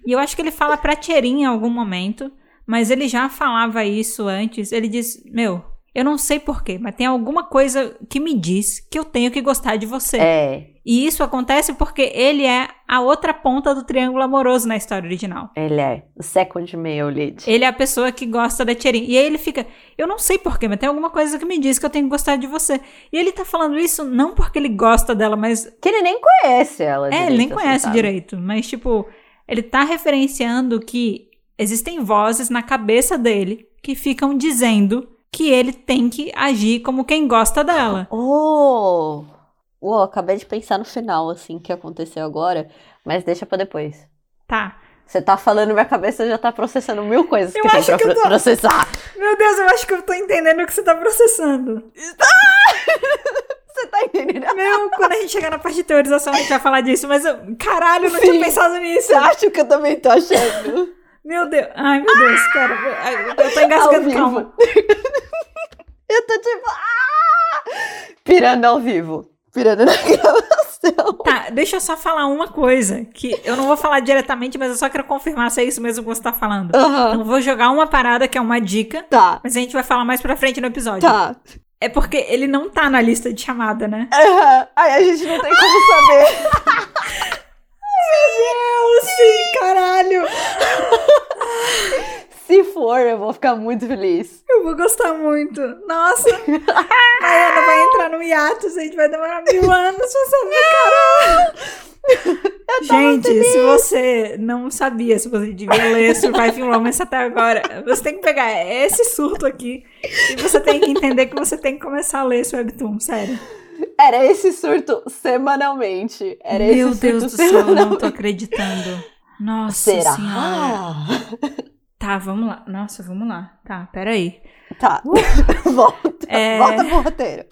E eu acho que ele fala pra Tcherin em algum momento, mas ele já falava isso antes. Ele diz: Meu, eu não sei porquê, mas tem alguma coisa que me diz que eu tenho que gostar de você. é, E isso acontece porque ele é a outra ponta do triângulo amoroso na história original. ele é o second male lead. Ele é a pessoa que gosta da Tcherin. E aí ele fica, eu não sei porquê, mas tem alguma coisa que me diz que eu tenho que gostar de você. E ele tá falando isso não porque ele gosta dela, mas. Que ele nem conhece ela É, ele nem assim, conhece direito. Mas, tipo, ele tá referenciando que existem vozes na cabeça dele que ficam dizendo que ele tem que agir como quem gosta dela. Oh! Uou, acabei de pensar no final, assim, que aconteceu agora, mas deixa pra depois. Tá. Você tá falando, minha cabeça já tá processando mil coisas Eu que tem acho pra que tô- processar. Meu Deus, eu acho que eu tô entendendo o que você tá processando. Você tá entendendo? Meu, quando a gente chegar na parte de teorização, a gente vai falar disso, mas eu. Caralho, eu não Sim. tinha pensado nisso. Acha que eu também tô achando? Meu Deus. Ai, meu Deus, pera. Eu eu tô engasgando, calma. Eu tô tipo. Ah! Pirando ao vivo. Pirando na gravação. Tá, deixa eu só falar uma coisa, que eu não vou falar diretamente, mas eu só quero confirmar se é isso mesmo que você tá falando. Então, eu vou jogar uma parada que é uma dica, Tá. mas a gente vai falar mais pra frente no episódio. Tá. É porque ele não tá na lista de chamada, né? Aham. Aí a gente não tem como saber. Meu, sim, caralho! Se for, eu vou ficar muito feliz. Eu vou gostar muito. Nossa! A Ana vai entrar no hiatus, a gente vai demorar mil anos pra saber, caralho! Gente, se você não sabia se você devia ler Surviving Romance até agora, você tem que pegar esse surto aqui e você tem que entender que você tem que começar a ler esse webtoon, sério. Era esse surto semanalmente. Era Meu esse Deus surto do céu, eu não tô acreditando. Nossa Será? senhora. Tá, vamos lá. Nossa, vamos lá. Tá, peraí. Tá. Volta. É. Volta pro roteiro.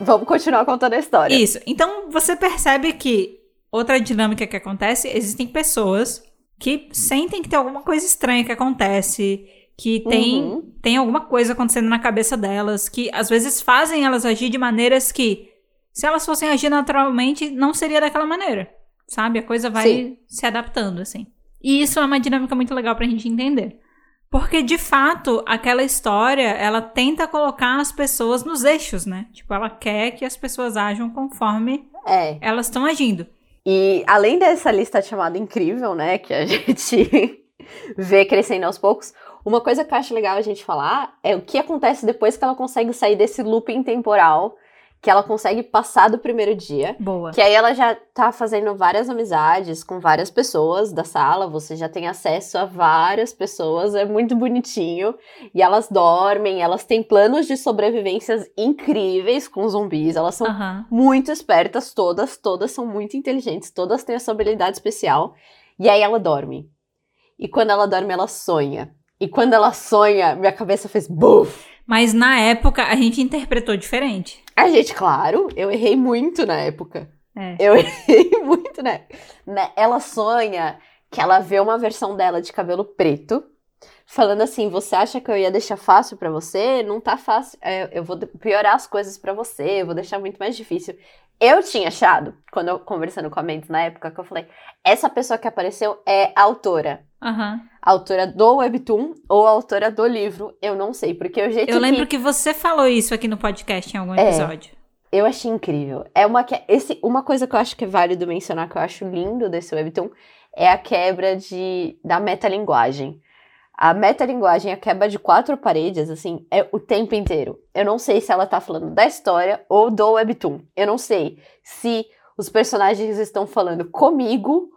Vamos continuar contando a história. Isso. Então você percebe que outra dinâmica que acontece, existem pessoas que sentem que tem alguma coisa estranha que acontece, que tem, Uhum. tem alguma coisa acontecendo na cabeça delas, que às vezes fazem elas agir de maneiras que, se elas fossem agir naturalmente, não seria daquela maneira. Sabe? A coisa vai Sim. se adaptando, assim. E isso é uma dinâmica muito legal pra gente entender. Porque, de fato, aquela história, ela tenta colocar as pessoas nos eixos, né? Tipo, ela quer que as pessoas ajam conforme É. elas estão agindo. E além dessa lista chamada incrível, né, que a gente vê crescendo aos poucos, uma coisa que eu acho legal a gente falar é o que acontece depois que ela consegue sair desse looping temporal, que ela consegue passar do primeiro dia. Boa. Que aí ela já tá fazendo várias amizades com várias pessoas da sala, você já tem acesso a várias pessoas, é muito bonitinho. E elas dormem, elas têm planos de sobrevivências incríveis com zumbis, elas são muito espertas, todas, todas são muito inteligentes, todas têm essa habilidade especial. E aí ela dorme. E quando ela dorme, ela sonha. E quando ela sonha, minha cabeça fez buf! Mas na época a gente interpretou diferente. A gente, claro, eu errei muito na época. É. Eu errei muito, né? Ela sonha que ela vê uma versão dela de cabelo preto, falando assim: Você acha que eu ia deixar fácil pra você? Não tá fácil. É, eu vou piorar as coisas pra você, eu vou deixar muito mais difícil. Eu tinha achado, quando eu conversando com a Mendes na época, que eu falei: Essa pessoa que apareceu é a autora. Aham. A autora do Webtoon ou autora do livro, eu não sei, porque o jeito Eu lembro que que você falou isso aqui no podcast em algum É. episódio. Eu achei incrível. É uma, que- esse, uma coisa que eu acho que é válido mencionar, que eu acho lindo desse webtoon, é a quebra de, da metalinguagem. A metalinguagem, a quebra de quatro paredes, assim, é o tempo inteiro. Eu não sei se ela tá falando da história ou do webtoon. Eu não sei se os personagens estão falando comigo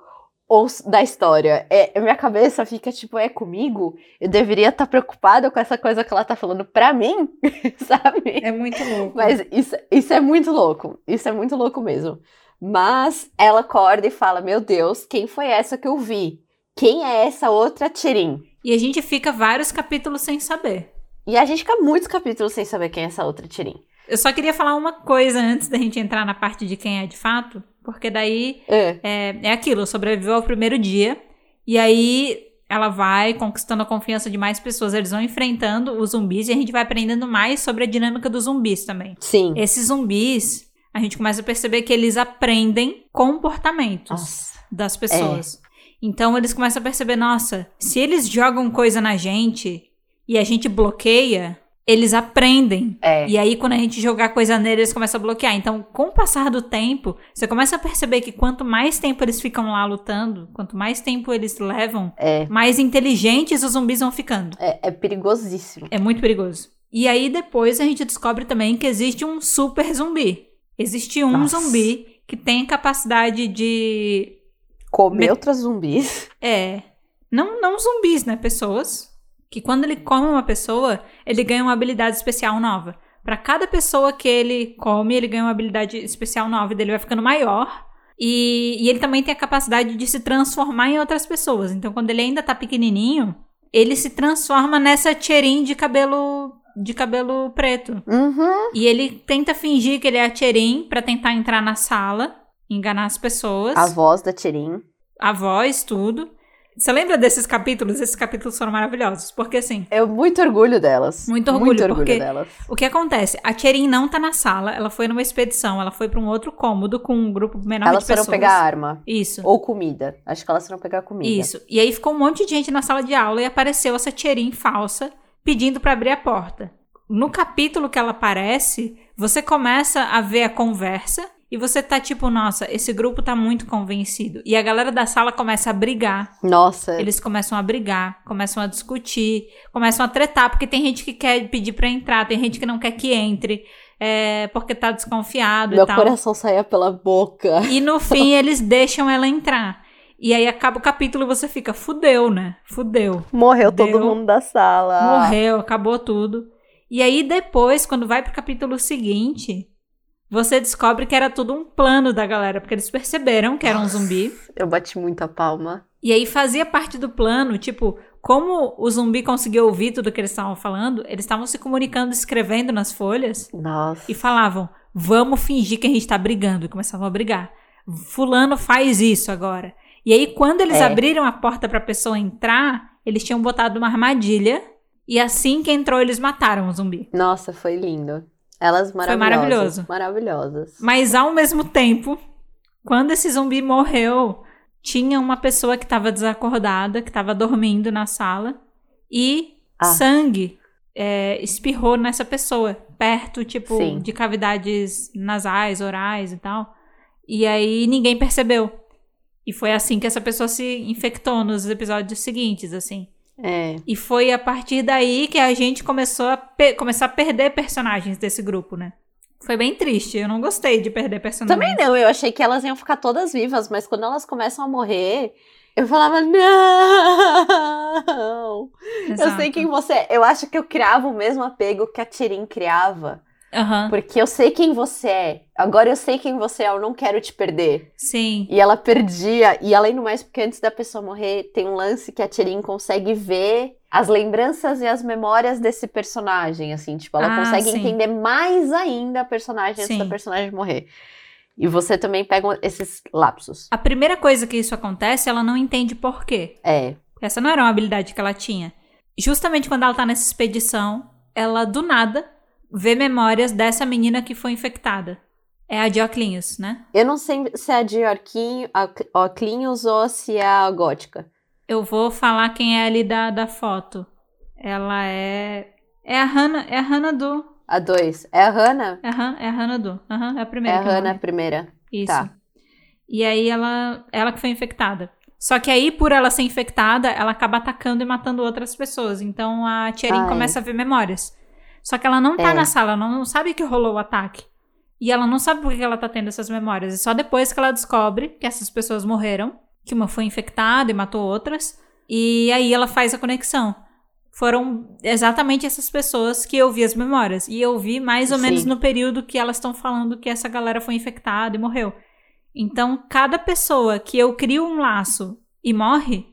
ou da história. É, minha cabeça fica tipo, é comigo? Eu deveria estar tá preocupada com essa coisa que ela tá falando pra mim, sabe? É muito louco. Mas isso, isso é muito louco. Isso é muito louco mesmo. Mas ela acorda e fala: Meu Deus, quem foi essa que eu vi? Quem é essa outra Tirin? E a gente fica vários capítulos sem saber. E a gente fica muitos capítulos sem saber quem é essa outra Tirin. Eu só queria falar uma coisa antes da gente entrar na parte de quem é de fato, porque daí é, é, é aquilo, sobreviveu ao primeiro dia, e aí ela vai conquistando a confiança de mais pessoas, eles vão enfrentando os zumbis e a gente vai aprendendo mais sobre a dinâmica dos zumbis também. Sim. Esses zumbis, a gente começa a perceber que eles aprendem comportamentos Nossa. das pessoas. É. Então eles começam a perceber, nossa, se eles jogam coisa na gente e a gente bloqueia, eles aprendem. É. E aí, quando a gente jogar coisa neles, eles começam a bloquear. Então, com o passar do tempo, você começa a perceber que quanto mais tempo eles ficam lá lutando, quanto mais tempo eles levam, é. mais inteligentes os zumbis vão ficando. É, é perigosíssimo. É muito perigoso. E aí, depois, a gente descobre também que existe um super zumbi. Existe um Nossa. zumbi que tem capacidade de Comer Me... outros zumbis. É. Não, não zumbis, né? Pessoas. Que quando ele come uma pessoa, ele ganha uma habilidade especial nova. Para cada pessoa que ele come, ele ganha uma habilidade especial nova. E dele vai ficando maior. E, e ele também tem a capacidade de se transformar em outras pessoas. Então, quando ele ainda tá pequenininho, ele se transforma nessa Tcherin de cabelo de cabelo preto. Uhum. E ele tenta fingir que ele é a Tcherin para tentar entrar na sala enganar as pessoas. A voz da Tirin. A voz, tudo. Você lembra desses capítulos? Esses capítulos foram maravilhosos, porque assim... Eu muito orgulho delas. Muito orgulho, muito orgulho delas. o que acontece? A Tcherin não tá na sala, ela foi numa expedição, ela foi para um outro cômodo com um grupo menor elas de pessoas. Elas foram pegar arma. Isso. Ou comida. Acho que elas foram pegar comida. Isso. E aí ficou um monte de gente na sala de aula e apareceu essa Tcherin falsa pedindo para abrir a porta. No capítulo que ela aparece, você começa a ver a conversa e você tá tipo, nossa, esse grupo tá muito convencido. E a galera da sala começa a brigar. Nossa. Eles começam a brigar, começam a discutir, começam a tretar, porque tem gente que quer pedir pra entrar, tem gente que não quer que entre. É, porque tá desconfiado Meu e tal. Meu coração saía pela boca. E no fim eles deixam ela entrar. E aí acaba o capítulo e você fica, fudeu, né? Fudeu. Morreu Deu, todo mundo da sala. Morreu, acabou tudo. E aí depois, quando vai pro capítulo seguinte, você descobre que era tudo um plano da galera, porque eles perceberam que era um zumbi. Eu bati muita palma. E aí fazia parte do plano, tipo, como o zumbi conseguiu ouvir tudo que eles estavam falando, eles estavam se comunicando, escrevendo nas folhas. Nossa. E falavam: vamos fingir que a gente tá brigando. E começavam a brigar. Fulano faz isso agora. E aí, quando eles é. abriram a porta pra pessoa entrar, eles tinham botado uma armadilha. E assim que entrou, eles mataram o zumbi. Nossa, foi lindo. Elas maravilhosas. Foi maravilhoso. Maravilhosas. Mas ao mesmo tempo, quando esse zumbi morreu, tinha uma pessoa que estava desacordada, que estava dormindo na sala, e ah. sangue é, espirrou nessa pessoa, perto, tipo, Sim. de cavidades nasais, orais e tal. E aí ninguém percebeu. E foi assim que essa pessoa se infectou nos episódios seguintes, assim. É. E foi a partir daí que a gente começou a, começar a perder personagens desse grupo, né? Foi bem triste, eu não gostei de perder personagens. Também não, eu achei que elas iam ficar todas vivas, mas quando elas começam a morrer, eu falava, não! Exato. Eu sei quem você é. Eu acho que eu criava o mesmo apego que a Tirin criava. Uhum. Porque eu sei quem você é. Agora eu sei quem você é, eu não quero te perder. Sim. E ela perdia. E além do mais, porque antes da pessoa morrer, tem um lance que a Tirin consegue ver as lembranças e as memórias desse personagem, assim. Tipo, ela ah, consegue sim. entender mais ainda a personagem sim. antes da personagem morrer. E você também pega esses lapsos. A primeira coisa que isso acontece, ela não entende por quê. É. Essa não era uma habilidade que ela tinha. Justamente quando ela tá nessa expedição, ela do nada vê memórias dessa menina que foi infectada. É a de Oclinhos, né? Eu não sei se é a de Oclinhos ou se é a gótica. Eu vou falar quem é ali da, da foto. Ela é. É a Hannah, é a Hannah do. A 2. É a Hannah? É a, é a Hannah do. Uhum, é a primeira. É a Hannah, a primeira. Isso. Tá. E aí ela, ela que foi infectada. Só que aí, por ela ser infectada, ela acaba atacando e matando outras pessoas. Então a Tcherin Ai. começa a ver memórias. Só que ela não tá É. na sala, ela não sabe que rolou o ataque. E ela não sabe por que ela tá tendo essas memórias. E só depois que ela descobre que essas pessoas morreram, que uma foi infectada e matou outras. E aí ela faz a conexão. Foram exatamente essas pessoas que eu vi as memórias. E eu vi mais ou Sim. menos no período que elas estão falando que essa galera foi infectada e morreu. Então, cada pessoa que eu crio um laço e morre,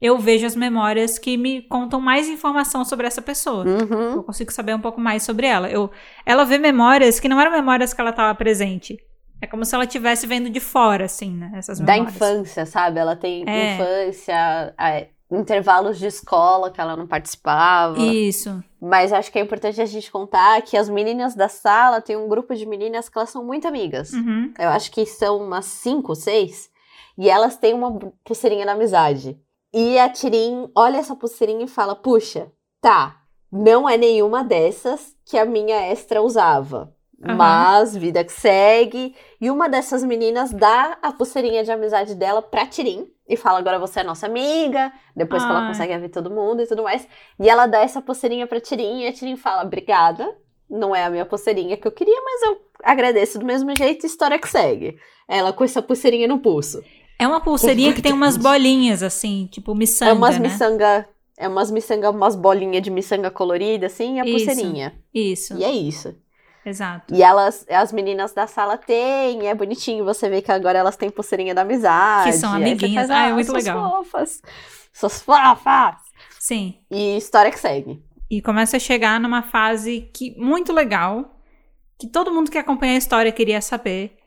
eu vejo as memórias que me contam mais informação sobre essa pessoa. Uhum. Eu consigo saber um pouco mais sobre ela. Eu, ela vê memórias que não eram memórias que ela estava presente. É como se ela estivesse vendo de fora, assim, né? Essas Da memórias. infância, sabe? Ela tem É. infância, intervalos de escola que ela não participava. Isso. Mas acho que é importante a gente contar que as meninas da sala tem um grupo de meninas que elas são muito amigas. Uhum. Eu acho que são umas cinco, seis. E elas têm uma pulseirinha da amizade. E a Tirin olha essa pulseirinha e fala: Puxa, tá, não é nenhuma dessas que a minha extra usava. Aham. Mas vida que segue. E uma dessas meninas dá a pulseirinha de amizade dela pra Tirin. E fala, agora você é nossa amiga. Depois que ela Ai. consegue ver todo mundo e tudo mais. E ela dá essa pulseirinha pra Tirin. E a Tirin fala, obrigada. Não é a minha pulseirinha que eu queria, mas eu agradeço do mesmo jeito. História que segue. Ela com essa pulseirinha no pulso. É uma pulseirinha que tem umas bolinhas, assim, tipo miçanga, é umas né? miçanga... É umas miçanga, umas bolinhas de miçanga colorida, assim, e a Isso. pulseirinha. Isso, E é isso. exato. E elas, as meninas da sala têm, é bonitinho você vê que agora elas têm pulseirinha da amizade. Que são amiguinhas. faz, Ah, é muito suas legal." fofas. Suas fofas. Sim. E história que segue. E começa a chegar numa fase que muito legal, que todo mundo que acompanha a história queria saber,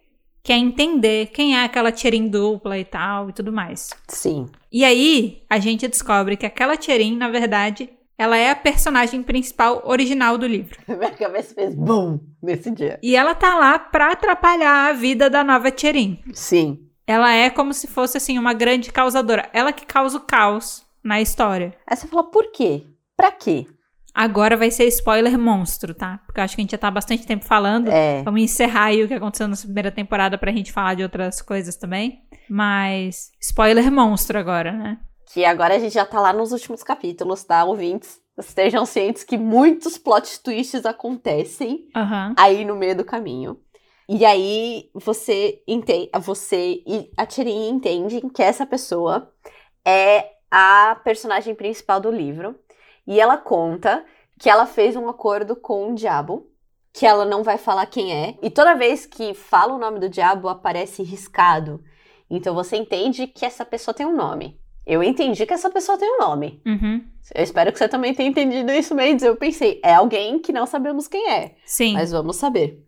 que é entender quem é aquela Tcherin dupla e tal e tudo mais. Sim. E aí, a gente descobre que aquela Tcherin, na verdade, ela é a personagem principal original do livro. Minha cabeça fez BUM nesse dia. E ela tá lá pra atrapalhar a vida da nova Tcherin. Sim. Ela é como se fosse, assim, uma grande causadora. Ela que causa o caos na história. Aí você fala, por quê? Pra quê? Agora vai ser spoiler monstro, tá? Porque eu acho que a gente já tá há bastante tempo falando. É. Vamos encerrar aí o que aconteceu na primeira temporada pra gente falar de outras coisas também. Mas spoiler monstro agora, né? Que agora a gente já tá lá nos últimos capítulos, tá, ouvintes? Estejam cientes que muitos plot twists acontecem Aham. aí no meio do caminho. E aí você entende, você e a Tirin entendem que essa pessoa é a personagem principal do livro. E ela conta que ela fez um acordo com o diabo, que ela não vai falar quem é. E toda vez que fala o nome do diabo, aparece riscado. Então você entende que essa pessoa tem um nome. Eu entendi que essa pessoa tem um nome. Uhum. Eu espero que você também tenha entendido isso mesmo. Eu pensei, é alguém que não sabemos quem é. Sim. Mas vamos saber.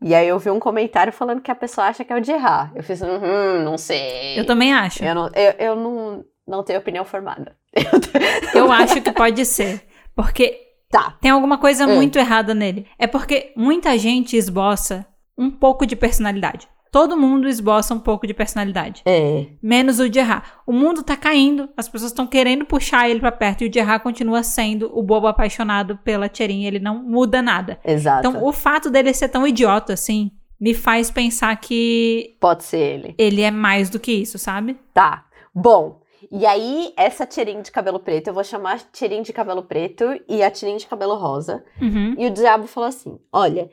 E aí eu vi um comentário falando que a pessoa acha que é o de errar. Eu fiz, hum, não sei. Eu também acho. Eu não, eu, eu não, não tenho opinião formada. Eu acho que pode ser. Porque Tá. tem alguma coisa Hum. muito errada nele. É porque muita gente esboça um pouco de personalidade. Todo mundo esboça um pouco de personalidade. É. Menos o de errar. O mundo tá caindo, as pessoas estão querendo puxar ele pra perto e o de errar continua sendo o bobo apaixonado pela Tcherin. Ele não muda nada. Exato. Então, o fato dele ser tão idiota assim me faz pensar que Pode ser ele. ele é mais do que isso, sabe? Tá. Bom. E aí, essa Tirin de cabelo preto, eu vou chamar Tirin de cabelo preto e a Tirin de cabelo rosa. Uhum. E o diabo falou assim: Olha,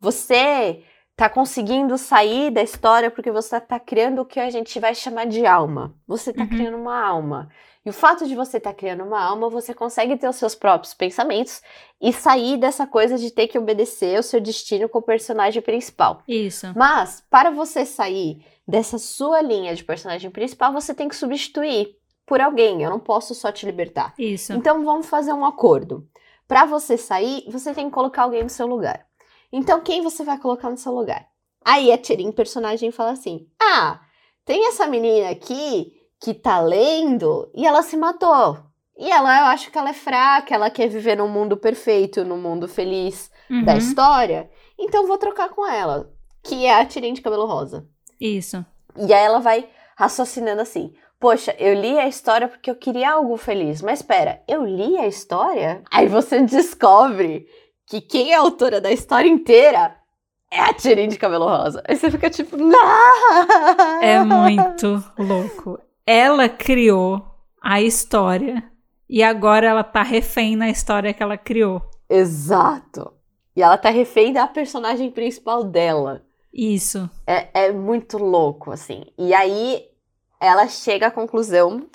você tá conseguindo sair da história porque você tá criando o que a gente vai chamar de alma. Você tá Uhum. criando uma alma. E o fato de você estar tá criando uma alma, você consegue ter os seus próprios pensamentos e sair dessa coisa de ter que obedecer o seu destino com o personagem principal. Isso. Mas, para você sair dessa sua linha de personagem principal, você tem que substituir por alguém. Eu não posso só te libertar. Isso. Então vamos fazer um acordo. Para você sair, você tem que colocar alguém no seu lugar. Então quem você vai colocar no seu lugar? Aí a Tirin, personagem, fala assim: Ah, tem essa menina aqui que tá lendo e ela se matou. E ela, eu acho que ela é fraca, ela quer viver num mundo perfeito, num mundo feliz da Uhum. história. Então vou trocar com ela, que é a Tirin de cabelo rosa. Isso. E aí ela vai raciocinando assim: Poxa, eu li a história porque eu queria algo feliz. Mas espera, eu li a história? Aí você descobre que quem é a autora da história inteira é a Tirin de cabelo rosa. Aí você fica tipo, não! É muito louco. ela criou a história e agora ela tá refém na história que ela criou. Exato. E ela tá refém da personagem principal dela. Isso. É, é muito louco, assim. E aí ela chega à conclusão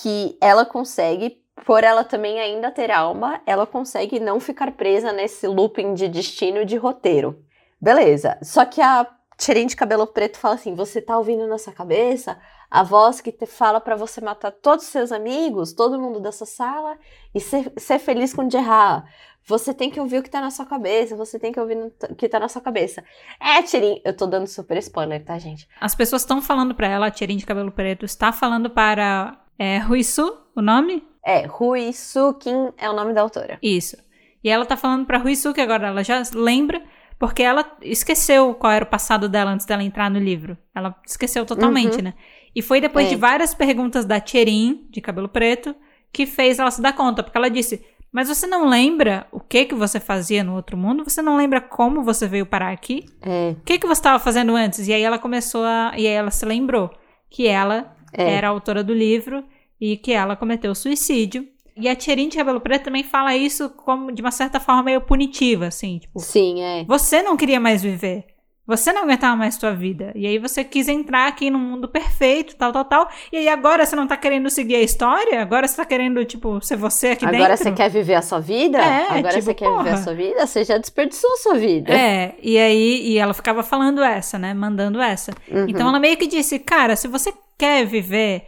que ela consegue, por ela também ainda ter alma, ela consegue não ficar presa nesse looping de destino de roteiro. Beleza. Só que a cheirinho de cabelo preto fala assim: você tá ouvindo na sua cabeça a voz que te fala para você matar todos os seus amigos, todo mundo dessa sala e ser, ser feliz com Gerard. Você tem que ouvir o que tá na sua cabeça, você tem que ouvir o que tá na sua cabeça. É, Tirin, eu tô dando super spoiler, tá, gente? As pessoas estão falando para ela, a Tirin de cabelo preto está falando para é, Ruisu, o nome? É, Ruisu Kim é o nome da autora. Isso. E ela tá falando pra Ruisu, que agora ela já lembra, porque ela esqueceu qual era o passado dela antes dela entrar no livro. Ela esqueceu totalmente, Uhum. né? E foi depois É. de várias perguntas da Tcherin, de cabelo preto, que fez ela se dar conta. Porque ela disse: Mas você não lembra o que que você fazia no outro mundo? Você não lembra como você veio parar aqui? É, O que que você estava fazendo antes? E aí ela começou a. E aí ela se lembrou que ela é. era a autora do livro e que ela cometeu suicídio. E a Tcherin de cabelo preto também fala isso como de uma certa forma meio punitiva, assim, tipo, Sim, é. você não queria mais viver. Você não aguentava mais sua vida. E aí você quis entrar aqui num mundo perfeito, tal, tal, tal. E aí agora você não tá querendo seguir a história? Agora você tá querendo, tipo, ser você aqui Agora dentro? você quer viver a sua vida? É, Agora tipo, você quer viver a sua vida? Você já desperdiçou a sua vida. É, e aí e ela ficava falando essa, né? Mandando essa. Uhum. Então ela meio que disse, cara, se você quer viver,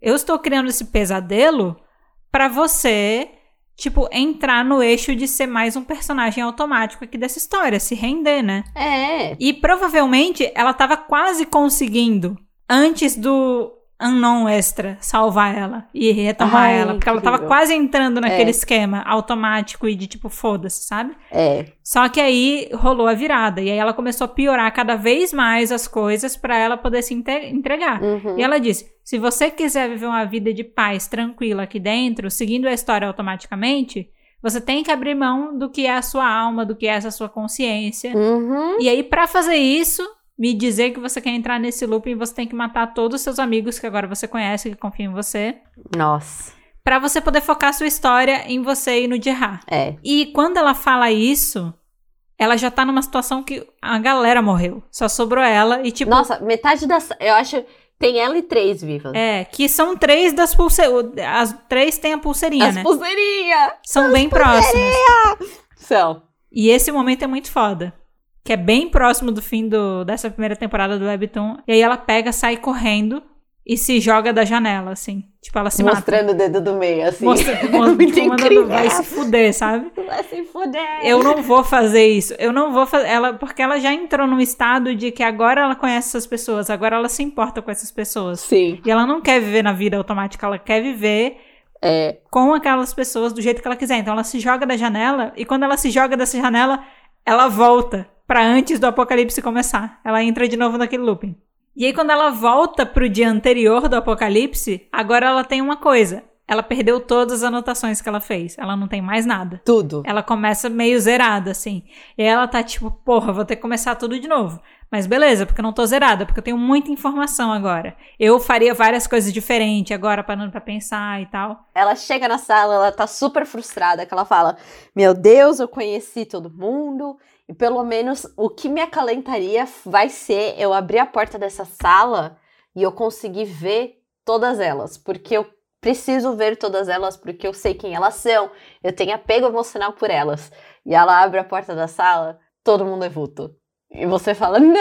eu estou criando esse pesadelo pra você, tipo, entrar no eixo de ser mais um personagem automático aqui dessa história, se render, né? É. E provavelmente ela tava quase conseguindo, antes do Unknown Extra, salvar ela e retomar Ai, ela. Porque ela tava quase entrando naquele É. esquema automático e de tipo, foda-se, sabe? É. Só que aí rolou a virada. E aí ela começou a piorar cada vez mais as coisas pra ela poder se entregar. Uhum. E ela disse: se você quiser viver uma vida de paz tranquila aqui dentro, seguindo a história automaticamente, você tem que abrir mão do que é a sua alma, do que é essa sua consciência. Uhum. E aí, pra fazer isso, me dizer que você quer entrar nesse looping, você tem que matar todos os seus amigos que agora você conhece, que confiam em você, Nossa. Pra você poder focar a sua história em você e no Gerard. É. E quando ela fala isso, ela já tá numa situação que a galera morreu. Só sobrou ela e tipo. Nossa, metade das. Eu acho. Tem ela e três vivas. É, que são três das pulseiras. As três têm a pulseirinha, As né? pulseirinhas! São bem próximas. São. E esse momento é muito foda. Que é bem próximo do fim do, dessa primeira temporada do Webtoon. E aí ela pega, sai correndo e se joga da janela, assim. Tipo, ela se mata. Mostrando o dedo do meio, assim. Mostra, É mostra, muito mandando, incrível. vai se fuder, sabe? Vai se fuder. Eu não vou fazer isso. Eu não vou fazer. Ela, porque ela já entrou num estado de que agora ela conhece essas pessoas, agora ela se importa com essas pessoas. Sim. E ela não quer viver na vida automática, ela quer viver É. com aquelas pessoas do jeito que ela quiser. Então ela se joga da janela e quando ela se joga dessa janela, ela volta pra antes do apocalipse começar. Ela entra de novo naquele looping. E aí quando ela volta pro dia anterior do apocalipse, agora ela tem uma coisa. Ela perdeu todas as anotações que ela fez. Ela não tem mais nada. Tudo. Ela começa meio zerada, assim. E ela tá tipo, porra, vou ter que começar tudo de novo. Mas beleza, porque eu não tô zerada, porque eu tenho muita informação agora. Eu faria várias coisas diferentes agora, parando pra pensar e tal. Ela chega na sala, ela tá super frustrada, que ela fala: Meu Deus, eu conheci todo mundo. E pelo menos o que me acalentaria vai ser eu abrir a porta dessa sala e eu conseguir ver todas elas. Porque eu preciso ver todas elas, porque eu sei quem elas são. Eu tenho apego emocional por elas. E ela abre a porta da sala, todo mundo é vulto. E você fala: Não!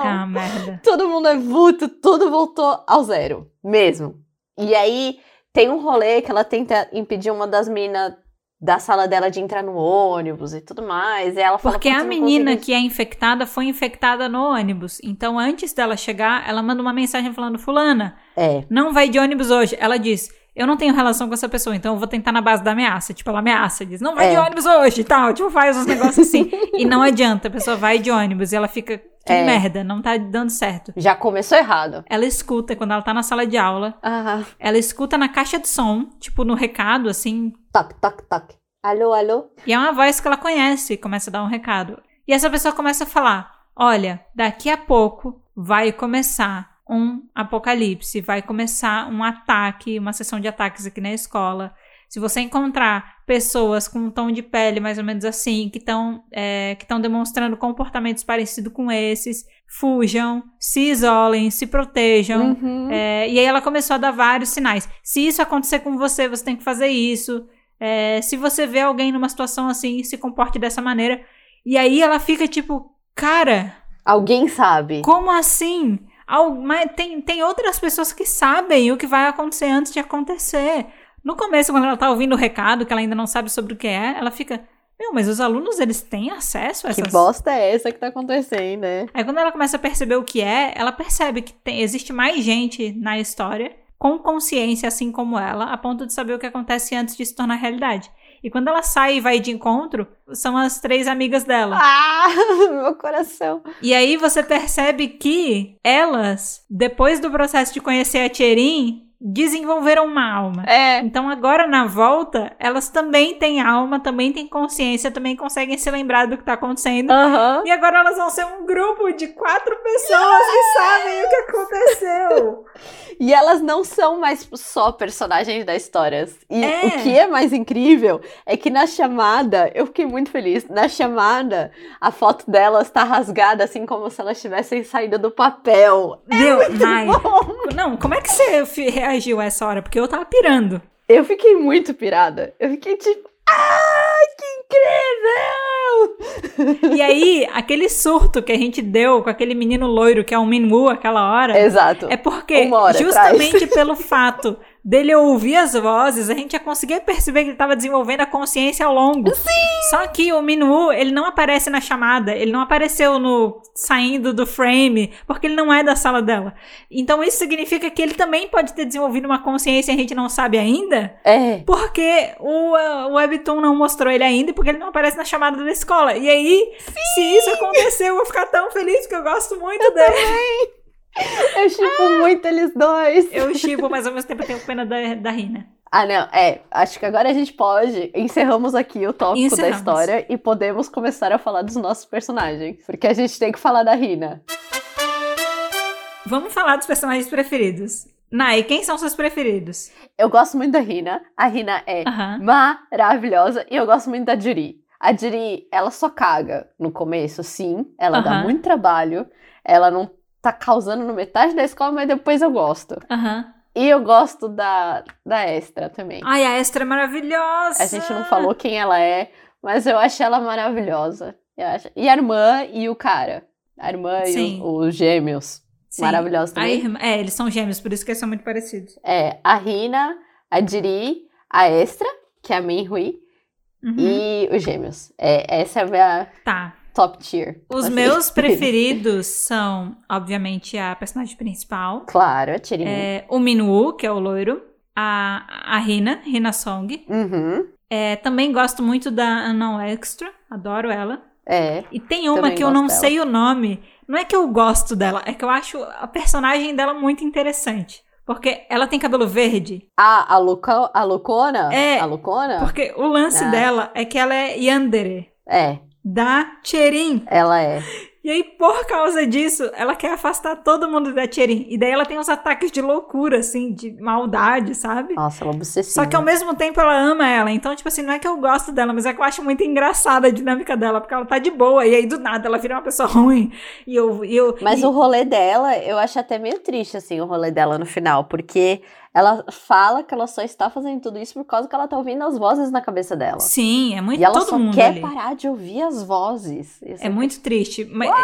Ah, merda. todo mundo é vulto, tudo voltou ao zero, mesmo. E aí tem um rolê que ela tenta impedir uma das meninas da sala dela de entrar no ônibus e tudo mais. E ela fala, Porque "Putz, a menina consegui." que é infectada foi infectada no ônibus. Então, antes dela chegar, ela manda uma mensagem falando: Fulana, É, não vai de ônibus hoje. Ela diz: Eu não tenho relação com essa pessoa, então eu vou tentar na base da ameaça. Tipo, ela ameaça, diz: Não vai É. de ônibus hoje e tal. Tipo, faz uns negócios assim. e não adianta, a pessoa vai de ônibus e ela fica: Que É. merda, não tá dando certo. já começou errado. Ela escuta quando ela tá na sala de aula. Ah, Ela escuta na caixa de som, tipo, no recado, assim. toque, toque, toque. Alô, alô? E é uma voz que ela conhece e começa a dar um recado. E essa pessoa começa a falar: Olha, daqui a pouco vai começar um apocalipse, vai começar um ataque, uma sessão de ataques aqui na escola. Se você encontrar pessoas com um tom de pele mais ou menos assim, que estão é, que estão demonstrando comportamentos parecidos com esses, fujam, se isolem, se protejam. Uhum. É, e aí ela começou a dar vários sinais. Se isso acontecer com você, você tem que fazer isso. É, se você vê alguém numa situação assim, se comporte dessa maneira. E aí ela fica tipo, cara, Alguém sabe. como assim? Al- mas tem, tem outras pessoas que sabem o que vai acontecer antes de acontecer. No começo, quando ela tá ouvindo o recado, que ela ainda não sabe sobre o que é, ela fica, meu, mas os alunos, eles têm acesso a Que essas... bosta é essa que tá acontecendo, né? Aí quando ela começa a perceber o que é, ela percebe que tem- existe mais gente na história com consciência, assim como ela, a ponto de saber o que acontece antes de se tornar realidade. E quando ela sai e vai de encontro, são as três amigas dela. Ah, meu coração. E aí você percebe que elas, depois do processo de conhecer a Tcherin, desenvolveram uma alma. É. Então agora na volta, elas também têm alma, também têm consciência, também conseguem se lembrar do que tá acontecendo. E agora elas vão ser um grupo de quatro pessoas que sabem o que aconteceu. E elas não são mais só personagens da história. E É. o que é mais incrível é que na chamada, eu fiquei muito feliz. Na chamada, a foto delas tá rasgada, assim como se elas tivessem saído do papel. Meu, Nai. Não, como é que você reagiu a essa hora? Porque eu tava pirando. Eu fiquei muito pirada. Eu fiquei tipo, ah, que incrível! E aí, aquele surto que a gente deu com aquele menino loiro que é o Minwoo aquela hora. Exato. É porque, hora justamente pelo fato dele ouvir as vozes, a gente já conseguia perceber que ele estava desenvolvendo a consciência ao longo. Sim! Só que o Minwoo, ele não aparece na chamada, ele não apareceu no saindo do frame, porque ele não é da sala dela. Então isso significa que ele também pode ter desenvolvido uma consciência e a gente não sabe ainda, É. porque o, uh, o Webtoon não mostrou ele ainda e porque ele não aparece na chamada da escola. E aí, se isso acontecer, eu vou ficar tão feliz porque eu gosto muito dele. Eu chipo muito eles dois. Eu chipo, mas ao mesmo tempo eu tenho pena da, da Rina. Ah, não, é. Acho que agora a gente pode. Encerramos aqui o tópico Encerramos. da história e podemos começar a falar dos nossos personagens. Porque a gente tem que falar da Rina. Vamos falar dos personagens preferidos. Nai, quem são seus preferidos? Eu gosto muito da Rina. A Rina é Aham. maravilhosa e eu gosto muito da Juri. A Juri, ela só caga no começo, sim. Ela dá Aham. muito trabalho. Ela não tá causando no metade da escola, mas depois eu gosto. Aham. E eu gosto da, da Extra também. Ai, a Extra é maravilhosa! A gente não falou quem ela é, mas eu acho ela maravilhosa. Eu acho. E a irmã e o cara. A irmã Sim. e os, os gêmeos. Sim. Maravilhosa A também. irmã, é, eles são gêmeos, por isso que eles são muito parecidos. É, a Rina, a Diri, a Extra, que é a Minhui, Uhum. e os gêmeos. É, essa é a minha Tá. Top tier. Os assim. meus preferidos são, obviamente, a personagem principal. Claro, a Tirinha. É, o Minwoo, que é o loiro. A, a Rina, Rina Song. Uhum. É, também gosto muito da Unknown Extra, adoro ela. É. E tem uma que eu não dela. sei o nome. Não é que eu gosto dela, é que eu acho a personagem dela muito interessante. Porque ela tem cabelo verde. A, a, Luca, a Lucona? É, A Lucona? Porque o lance Ah. dela é que ela é Yandere, É, da Cherin. ela é. E aí, por causa disso, ela quer afastar todo mundo da Cherin. E daí ela tem uns ataques de loucura, assim, de maldade, sabe? Nossa, ela é obsessiva. Só que ao mesmo tempo ela ama ela. Então, tipo assim, não é que eu gosto dela, mas é que eu acho muito engraçada a dinâmica dela, porque ela tá de boa. E aí, do nada, ela vira uma pessoa ruim. E eu. E eu Mas e- o rolê dela, eu acho até meio triste, assim, o rolê dela no final, porque ela fala que ela só está fazendo tudo isso por causa que ela tá ouvindo as vozes na cabeça dela. Sim, é muito E ela todo só mundo quer ali. parar de ouvir as vozes. É muito triste. Mas é,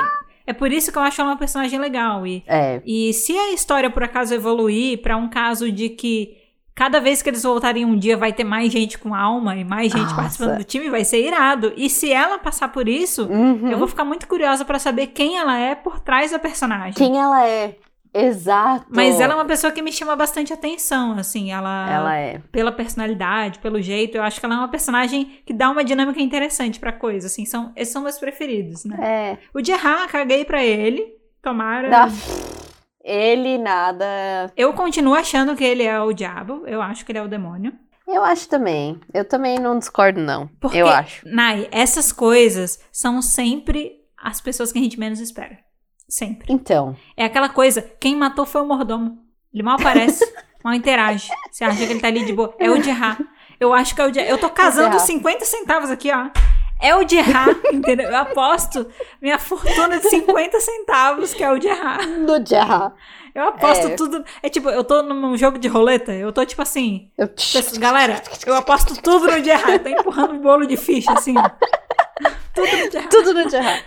é por isso que eu acho ela uma personagem legal. E, É, e se a história por acaso evoluir pra um caso de que cada vez que eles voltarem um dia vai ter mais gente com alma e mais gente Nossa. participando do time, vai ser irado. E se ela passar por isso, Uhum. eu vou ficar muito curiosa pra saber quem ela é por trás da personagem. Quem ela é? Exato. Mas ela é uma pessoa que me chama bastante atenção, assim, ela, Ela é. pela personalidade, pelo jeito, eu acho que ela é uma personagem que dá uma dinâmica interessante pra coisa, assim, são, esses são meus preferidos, né? É. O Gerard, caguei pra ele, tomara. Dá- Ele nada. Eu continuo achando que ele é o diabo, eu acho que ele é o demônio. Eu acho também. Eu também não discordo, não. Porque, Eu acho. Nai, essas coisas são sempre as pessoas que a gente menos espera. Sempre. Então, É aquela coisa, quem matou foi o mordomo. Ele mal aparece, mal interage. Você acha que ele tá ali de boa. É o de errar. Eu acho que é o de Eu tô casando errar. 50 centavos aqui, ó. É o de errar, entendeu? Eu aposto minha fortuna de 50 centavos que é o de errar. no dia. Eu aposto É. tudo. É tipo, eu tô num jogo de roleta, eu tô tipo assim. Eu... Galera, eu aposto tudo no de. Eu tô empurrando um bolo de ficha, assim. Tudo de. Tudo no dia.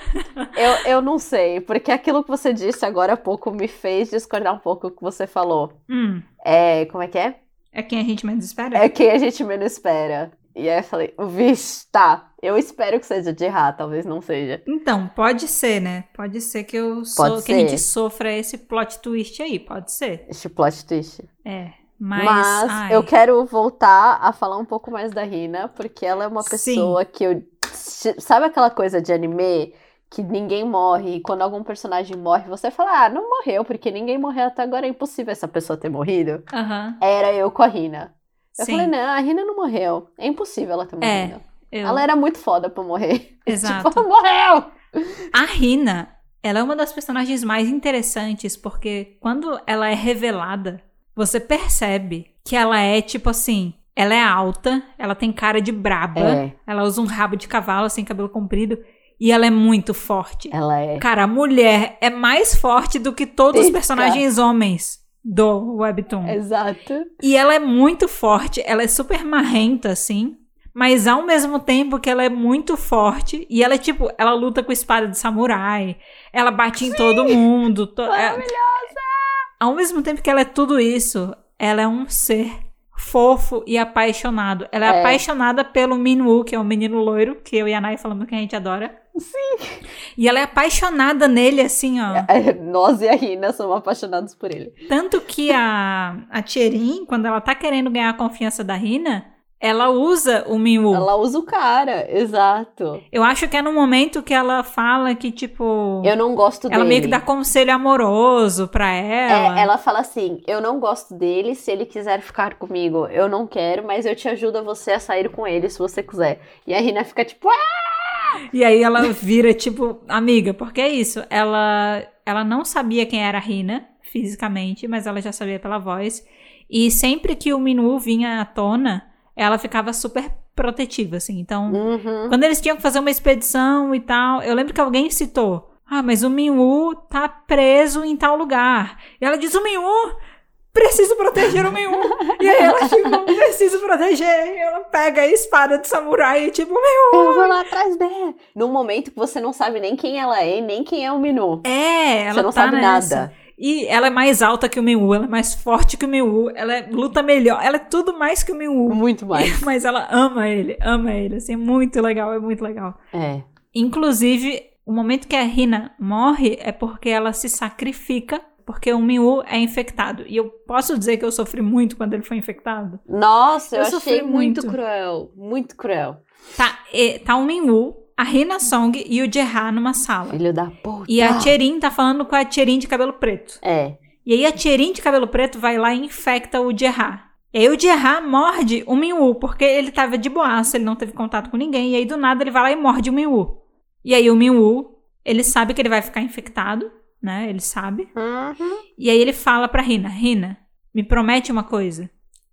Eu, eu não sei, porque aquilo que você disse agora há pouco me fez discordar um pouco do que você falou. Hum, É, como é que é? é quem a gente menos espera? É quem a gente menos espera. E aí eu falei, vixe, tá. Eu espero que seja de errar, talvez não seja. Então, pode ser, né? Pode ser que eu so... Que a gente sofra esse plot twist aí, pode ser. Este plot twist. É. Mas, Mas, eu quero voltar a falar um pouco mais da Rina, porque ela é uma Sim. pessoa que eu. Sabe aquela coisa de anime que ninguém morre e quando algum personagem morre, você fala, ah, não morreu, porque ninguém morreu até agora, é impossível essa pessoa ter morrido? Aham. Era eu com a Rina. Eu Sim. falei, não, a Rina não morreu. É impossível ela ter É, morrido. eu- Ela era muito foda pra morrer. Exato. tipo, morreu! A Rina, ela é uma das personagens mais interessantes, porque quando ela é revelada, você percebe que ela é tipo assim. Ela é alta, ela tem cara de braba, É, ela usa um rabo de cavalo, assim, cabelo comprido, e ela é muito forte. ela é. Cara, a mulher é mais forte do que todos os personagens homens do Webtoon. Exato. E ela é muito forte, ela é super marrenta, assim. Mas ao mesmo tempo que ela é muito forte, e ela é tipo, ela luta com espada de samurai, ela bate em todo mundo. to- é- ao mesmo tempo que ela é tudo isso, ela é um ser fofo e apaixonado. Ela é, É. apaixonada pelo Minwoo, que é o menino loiro, que eu e a Nai falamos que a gente adora. Sim. E ela é apaixonada nele, assim, ó. É, Nós e a Rina somos apaixonados por ele. Tanto que a, a Tcherin, quando ela tá querendo ganhar a confiança da Rina, ela usa o Minwoo. Ela usa o cara, exato. Eu acho que é no momento que ela fala que, tipo. Eu não gosto ela dele. meio que dá conselho amoroso pra ela. É, ela fala assim: eu não gosto dele, se ele quiser ficar comigo, eu não quero, mas eu te ajudo a você a sair com ele se você quiser. E a Rina fica tipo, ah! E aí ela vira, tipo, amiga, porque é isso. Ela, ela não sabia quem era a Rina fisicamente, mas ela já sabia pela voz. E sempre que o Minwoo vinha à tona, ela ficava super protetiva, assim. Então, Uhum. Quando eles tinham que fazer uma expedição e tal, eu lembro que alguém citou: Ah, mas o Minwoo tá preso em tal lugar. E ela diz: O Minwoo, preciso proteger o Minwoo. e aí ela, tipo, preciso proteger. E ela pega a espada de samurai e, tipo, Minwoo. Eu vou lá atrás dela. Num momento que você não sabe nem quem ela é, nem quem é o Minu. É, ela você não tá sabe nessa. nada. E ela é mais alta que o Minwoo, ela é mais forte que o Minwoo, ela é- luta melhor, ela é tudo mais que o Minwoo. Muito mais. Mas ela ama ele, ama ele, assim, é muito legal, é muito legal. É. Inclusive, o momento que a Rina morre é porque ela se sacrifica, porque o Minwoo é infectado. E eu posso dizer que eu sofri muito quando ele foi infectado. Nossa, eu, Eu sofri muito, muito. cruel. Muito cruel. Tá, e- tá o Minwoo, a Rina Song e o Jerra numa sala. Filho da puta. E a Tcherin tá falando com a Tcherin de cabelo preto. É. E aí a Tcherin de cabelo preto vai lá e infecta o Jerra. E aí o Jerra morde o Minwoo, porque ele tava de boaça, ele não teve contato com ninguém. E aí do nada ele vai lá e morde o Minwoo. E aí o Minwoo, ele sabe que ele vai ficar infectado, né? Ele sabe. Uhum. E aí ele fala pra Rina, Rina, me promete uma coisa.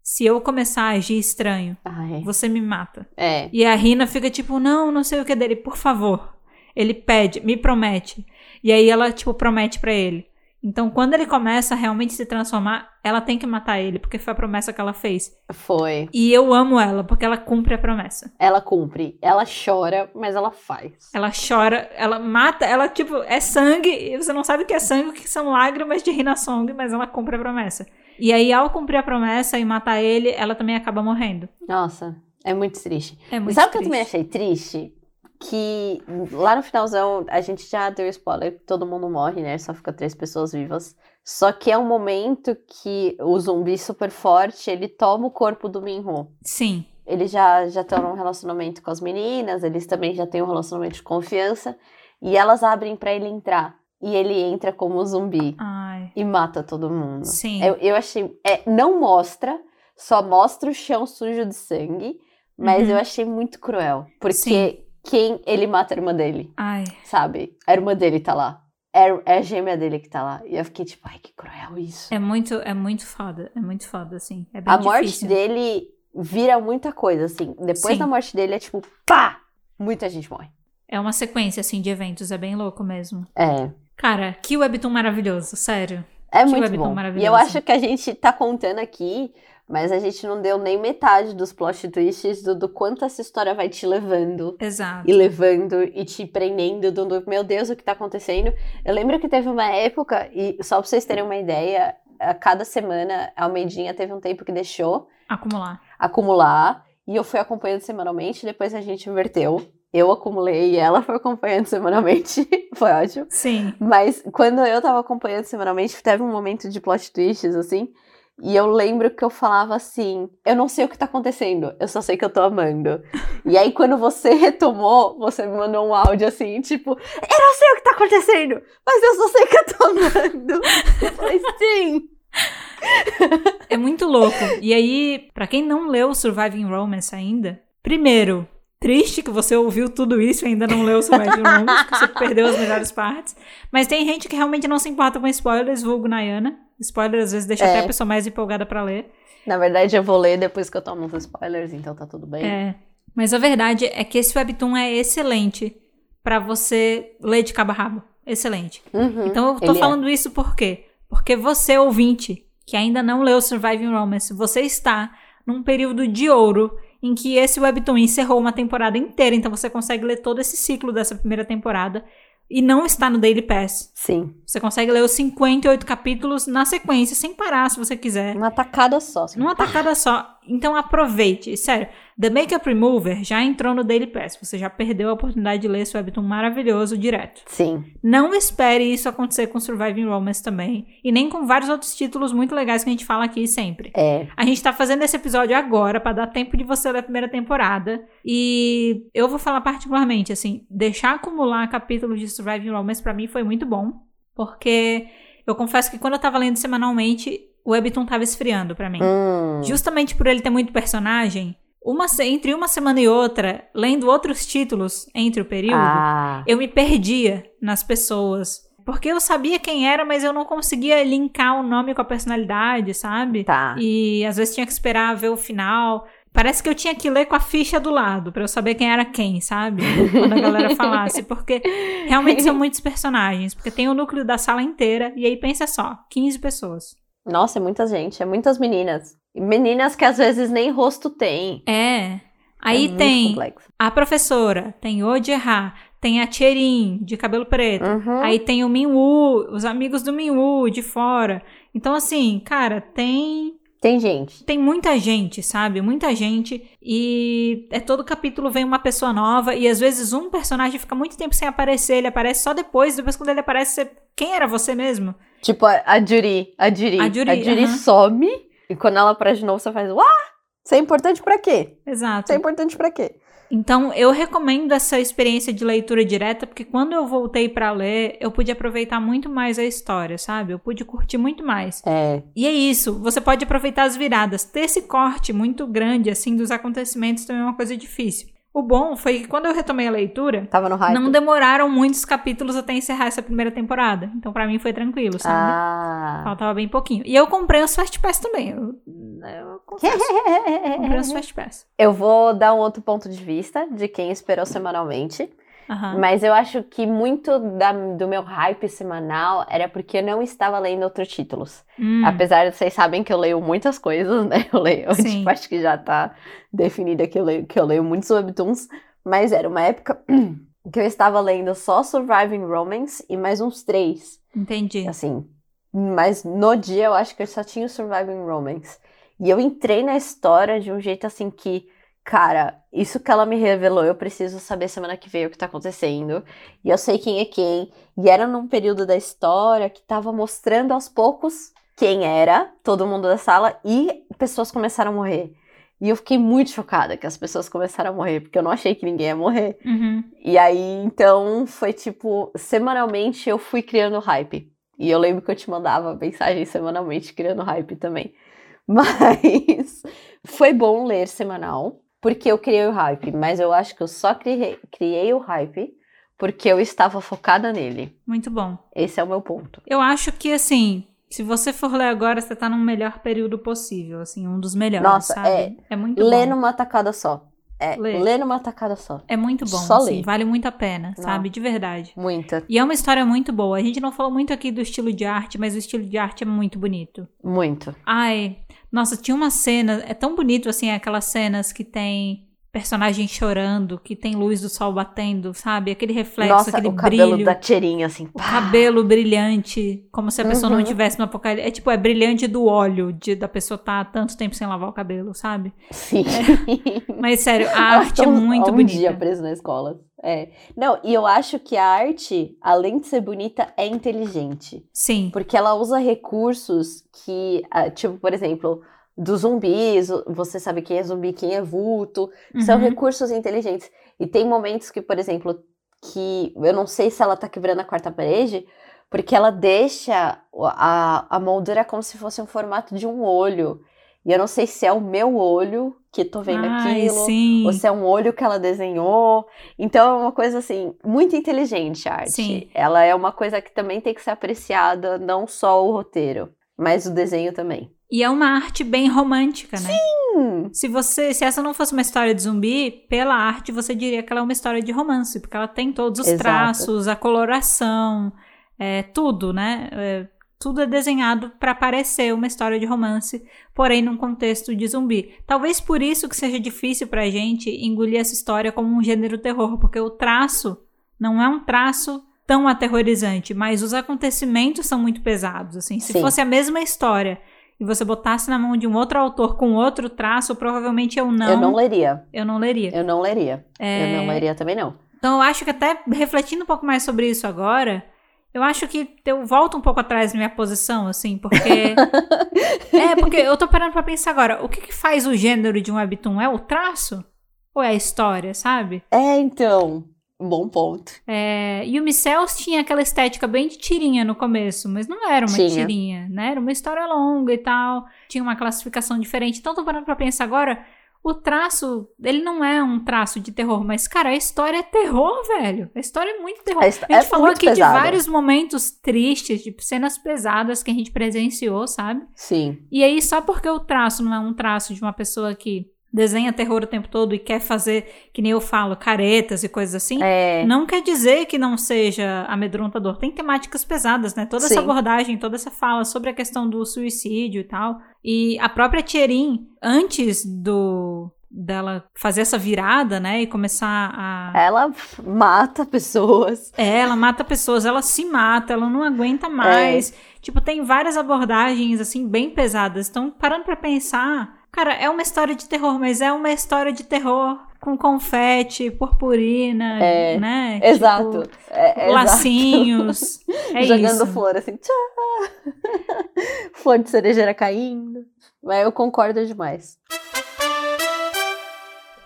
Se eu começar a agir estranho, Ai. você me mata. É. E a Rina fica tipo, não, não sei o que dele, por favor. Ele pede, me promete. E aí ela, tipo, promete pra ele. Então, quando ele começa a realmente se transformar, ela tem que matar ele, porque foi a promessa que ela fez. Foi. E eu amo ela, porque ela cumpre a promessa. Ela cumpre. Ela chora, mas ela faz. Ela chora, ela mata, ela, tipo, é sangue, e você não sabe o que é sangue, o que são lágrimas de Rina Song, mas ela cumpre a promessa. E aí, ao cumprir a promessa e matar ele, ela também acaba morrendo. Nossa, é muito triste. É muito Sabe o que eu também achei triste? Que lá no finalzão a gente já deu spoiler, todo mundo morre, né? Só fica três pessoas vivas. Só que é um momento que o zumbi super forte, ele toma o corpo do Minho. Sim, Eles já já estão num relacionamento com as meninas, eles também já têm um relacionamento de confiança. E elas abrem pra ele entrar. E ele entra como zumbi ai, e mata todo mundo. sim. Eu, eu achei. é, não mostra, só mostra o chão sujo de sangue, mas Uhum. eu achei muito cruel. Porque Sim. quem ele mata a irmã dele, Ai, sabe? A irmã dele tá lá. é, é a gêmea dele que tá lá. E eu fiquei tipo, ai, que cruel isso. É muito, é muito foda. É muito foda, assim. É bem a morte difícil. dele vira muita coisa, assim. Depois Sim. da morte dele é tipo, pá! Muita gente morre. É uma sequência, assim, de eventos. É bem louco mesmo. É. Cara, que webtoon maravilhoso, sério. É Que muito webtoon bom. maravilhoso. E eu acho que a gente tá contando aqui, mas a gente não deu nem metade dos plot twists do, do quanto essa história vai te levando. Exato. E levando e te prendendo, do, do, meu Deus, o que tá acontecendo. Eu lembro que teve uma época, e só pra vocês terem uma ideia, a cada semana a Almeidinha teve um tempo que deixou Acumular. acumular, e eu fui acompanhando semanalmente, depois a gente inverteu. Eu acumulei e ela foi acompanhando semanalmente. foi ótimo. Sim. Mas quando eu tava acompanhando semanalmente, teve um momento de plot twists, assim. E eu lembro que eu falava assim: eu não sei o que tá acontecendo, eu só sei que eu tô amando. e aí, quando você retomou, você me mandou um áudio assim, tipo, eu não sei o que tá acontecendo, mas eu só sei que eu tô amando. eu falei, sim. É muito louco. E aí, pra quem não leu Surviving Romance ainda, primeiro, triste que você ouviu tudo isso e ainda não leu Surviving Romance, que você perdeu as melhores partes. Mas tem gente que realmente não se importa com spoilers, vulgo Nayana. Spoiler às vezes deixa É. até a pessoa mais empolgada pra ler. Na verdade, eu vou ler depois que eu tomo os spoilers, então tá tudo bem. É. Mas a verdade é que esse webtoon é excelente pra você ler de cabo a rabo. Excelente. Uhum, Então eu tô é. falando isso por quê? Porque você, ouvinte, que ainda não leu Surviving Romance, você está num período de ouro em que esse webtoon encerrou uma temporada inteira, então você consegue ler todo esse ciclo dessa primeira temporada e não está no Daily Pass. Sim. Você consegue ler os 58 capítulos na sequência, sem parar, se você quiser. Uma tacada só. assim. Numa tacada só. Então aproveite. Sério, The Makeup Remover já entrou no Daily Pass. Você já perdeu a oportunidade de ler esse webtoon maravilhoso direto. Sim. Não espere isso acontecer com Surviving Romance também. E nem com vários outros títulos muito legais que a gente fala aqui sempre. É. A gente tá fazendo esse episódio agora pra dar tempo de você ler a primeira temporada. E eu vou falar particularmente, assim, deixar acumular capítulos de Surviving Romance pra mim foi muito bom. Porque eu confesso que quando eu tava lendo semanalmente, o Webtoon tava esfriando pra mim. Hum. Justamente por ele ter muito personagem, uma, entre uma semana e outra, lendo outros títulos entre o período, Ah. eu me perdia nas pessoas. Porque eu sabia quem era, mas eu não conseguia linkar o nome com a personalidade, sabe? Tá. E às vezes tinha que esperar ver o final. Parece que eu tinha que ler com a ficha do lado, pra eu saber quem era quem, sabe? Quando a galera falasse. Porque realmente são muitos personagens. Porque tem o núcleo da sala inteira. E aí pensa só: 15 pessoas. Nossa, é muita gente, é muitas meninas. Meninas que às vezes nem rosto tem. É. Aí é tem complexo. a professora, tem o Ojeha, tem a Cherin, de cabelo preto. Uhum. Aí tem o Minwoo, os amigos do Minwoo de fora. Então, assim, cara, tem. Tem gente. Tem muita gente, sabe? Muita gente. E é todo capítulo vem uma pessoa nova. E às vezes um personagem fica muito tempo sem aparecer. Ele aparece só depois. Depois, quando ele aparece, você... quem era você mesmo? Tipo, a, a Juri. A Juri. A Juri, aham. some. E quando ela aparece de novo, você faz, uá! Isso é importante pra quê? Exato. Isso é importante pra quê? Então, eu recomendo essa experiência de leitura direta, porque quando eu voltei pra ler, eu pude aproveitar muito mais a história, sabe? Eu pude curtir muito mais. É. E é isso, você pode aproveitar as viradas. Ter esse corte muito grande, assim, dos acontecimentos também é uma coisa difícil. O bom foi que quando eu retomei a leitura, Tava no hype. não demoraram muitos capítulos até encerrar essa primeira temporada. Então, pra mim, foi tranquilo, sabe? Ah. Faltava bem pouquinho. E eu comprei os Fast Pass também. Eu, eu confesso, comprei os Fast Pass. Eu vou dar um outro ponto de vista de quem esperou semanalmente. Mas eu acho que muito da- do meu hype semanal era porque eu não estava lendo outros títulos. Hum, Apesar de vocês sabem que eu leio muitas coisas, né? Eu leio, tipo, acho que já tá definida que eu leio, que eu leio muitos webtoons. Mas era uma época que eu estava lendo só Surviving Romance e mais uns três. entendi. Assim, mas no dia eu acho que eu só tinha o Surviving Romance. E eu entrei na história de um jeito assim que, cara, isso que ela me revelou, eu preciso saber semana que vem o que tá acontecendo. E eu sei quem é quem. E era num período da história que tava mostrando aos poucos quem era todo mundo da sala e pessoas começaram a morrer. E eu fiquei muito chocada que as pessoas começaram a morrer, porque eu não achei que ninguém ia morrer. Uhum. E aí, então, foi tipo, semanalmente eu fui criando hype. E eu lembro que eu te mandava mensagem semanalmente criando hype também. Mas foi bom ler semanal, porque eu criei o hype. Mas eu acho que eu só criei, criei o hype porque eu estava focada nele. Muito bom. Esse é o meu ponto. Eu acho que, assim, se você for ler agora, você tá no melhor período possível, assim, um dos melhores, Nossa, sabe? é. É muito Lê bom. numa tacada só. É, Lê. lê numa tacada só. É muito bom, Só assim, lê. vale muito a pena, Não. sabe? De verdade. Muita, E é uma história muito boa. A gente não falou muito aqui do estilo de arte, mas o estilo de arte é muito bonito. muito. Ai, nossa, tinha uma cena, é tão bonito assim, aquelas cenas que tem personagem chorando, que tem luz do sol batendo, sabe? Aquele reflexo, Nossa, aquele o cabelo brilho. da Tcherinha, assim. O cabelo brilhante, como se a pessoa não Uhum. tivesse no apocalipse. É tipo, é brilhante do óleo, de, da pessoa estar há tanto tempo sem lavar o cabelo, sabe? Sim. Mas sério, a arte é muito um bonita. dia preso na escola. É. Não, e eu acho que a arte, além de ser bonita, é inteligente. Sim, Porque ela usa recursos que, ah, tipo, por exemplo, dos zumbis, você sabe quem é zumbi, quem é vulto. São Uhum. recursos inteligentes. E tem momentos que, por exemplo, que eu não sei se ela tá quebrando a quarta parede, porque ela deixa a, a moldura como se fosse um formato de um olho. E eu não sei se é o meu olho que tô vendo Ai, aquilo, sim. ou se é um olho que ela desenhou. Então é uma coisa assim, muito inteligente a arte. Sim. Ela é uma coisa que também tem que ser apreciada, não só o roteiro, mas o desenho também. E é uma arte bem romântica, né? Hum, Se você, se essa não fosse uma história de zumbi, pela arte você diria que ela é uma história de romance, porque ela tem todos os Exato. traços, a coloração, é, tudo, né? É, tudo é desenhado para parecer uma história de romance, porém num contexto de zumbi. Talvez por isso que seja difícil pra gente engolir essa história como um gênero terror, porque o traço não é um traço tão aterrorizante, mas os acontecimentos são muito pesados, assim. Se Sim. fosse a mesma história e você botasse na mão de um outro autor com outro traço, provavelmente eu não, eu não leria. eu não leria. Eu não leria. É, Eu não leria também não. Então eu acho que até refletindo um pouco mais sobre isso agora, eu acho que eu volto um pouco atrás na minha posição, assim, porque. é, porque eu tô parando pra pensar agora, o que, que faz o gênero de um webtoon? É o traço? Ou é a história, sabe? É, então. Bom ponto. É, Yumi Cells tinha aquela estética bem de tirinha no começo, mas não era uma Tinha. tirinha, né? Era uma história longa e tal, tinha uma classificação diferente. Então, tô parando pra pensar agora, o traço, ele não é um traço de terror, mas, cara, a história é terror, velho. A história é muito terror. A A, gente é falou aqui pesada. de vários momentos tristes, de cenas pesadas que a gente presenciou, sabe? Sim. E aí, só porque o traço não é um traço de uma pessoa que desenha terror o tempo todo e quer fazer, que nem eu falo, caretas e coisas assim, É. não quer dizer que não seja amedrontador. Tem temáticas pesadas, né? Toda essa Sim. abordagem, toda essa fala sobre a questão do suicídio e tal. E a própria Tierin, antes do dela fazer essa virada, né, e começar a Ela mata pessoas. é, ela mata pessoas, ela se mata, ela não aguenta mais. Tipo, tem várias abordagens assim bem pesadas. Então, parando pra pensar, cara, é uma história de terror, mas é uma história de terror com confete, purpurina, É, né? Exato. Tipo, É, é exato. lacinhos. É Jogando isso. flor assim. Tchá! flor de cerejeira caindo. Mas eu concordo demais.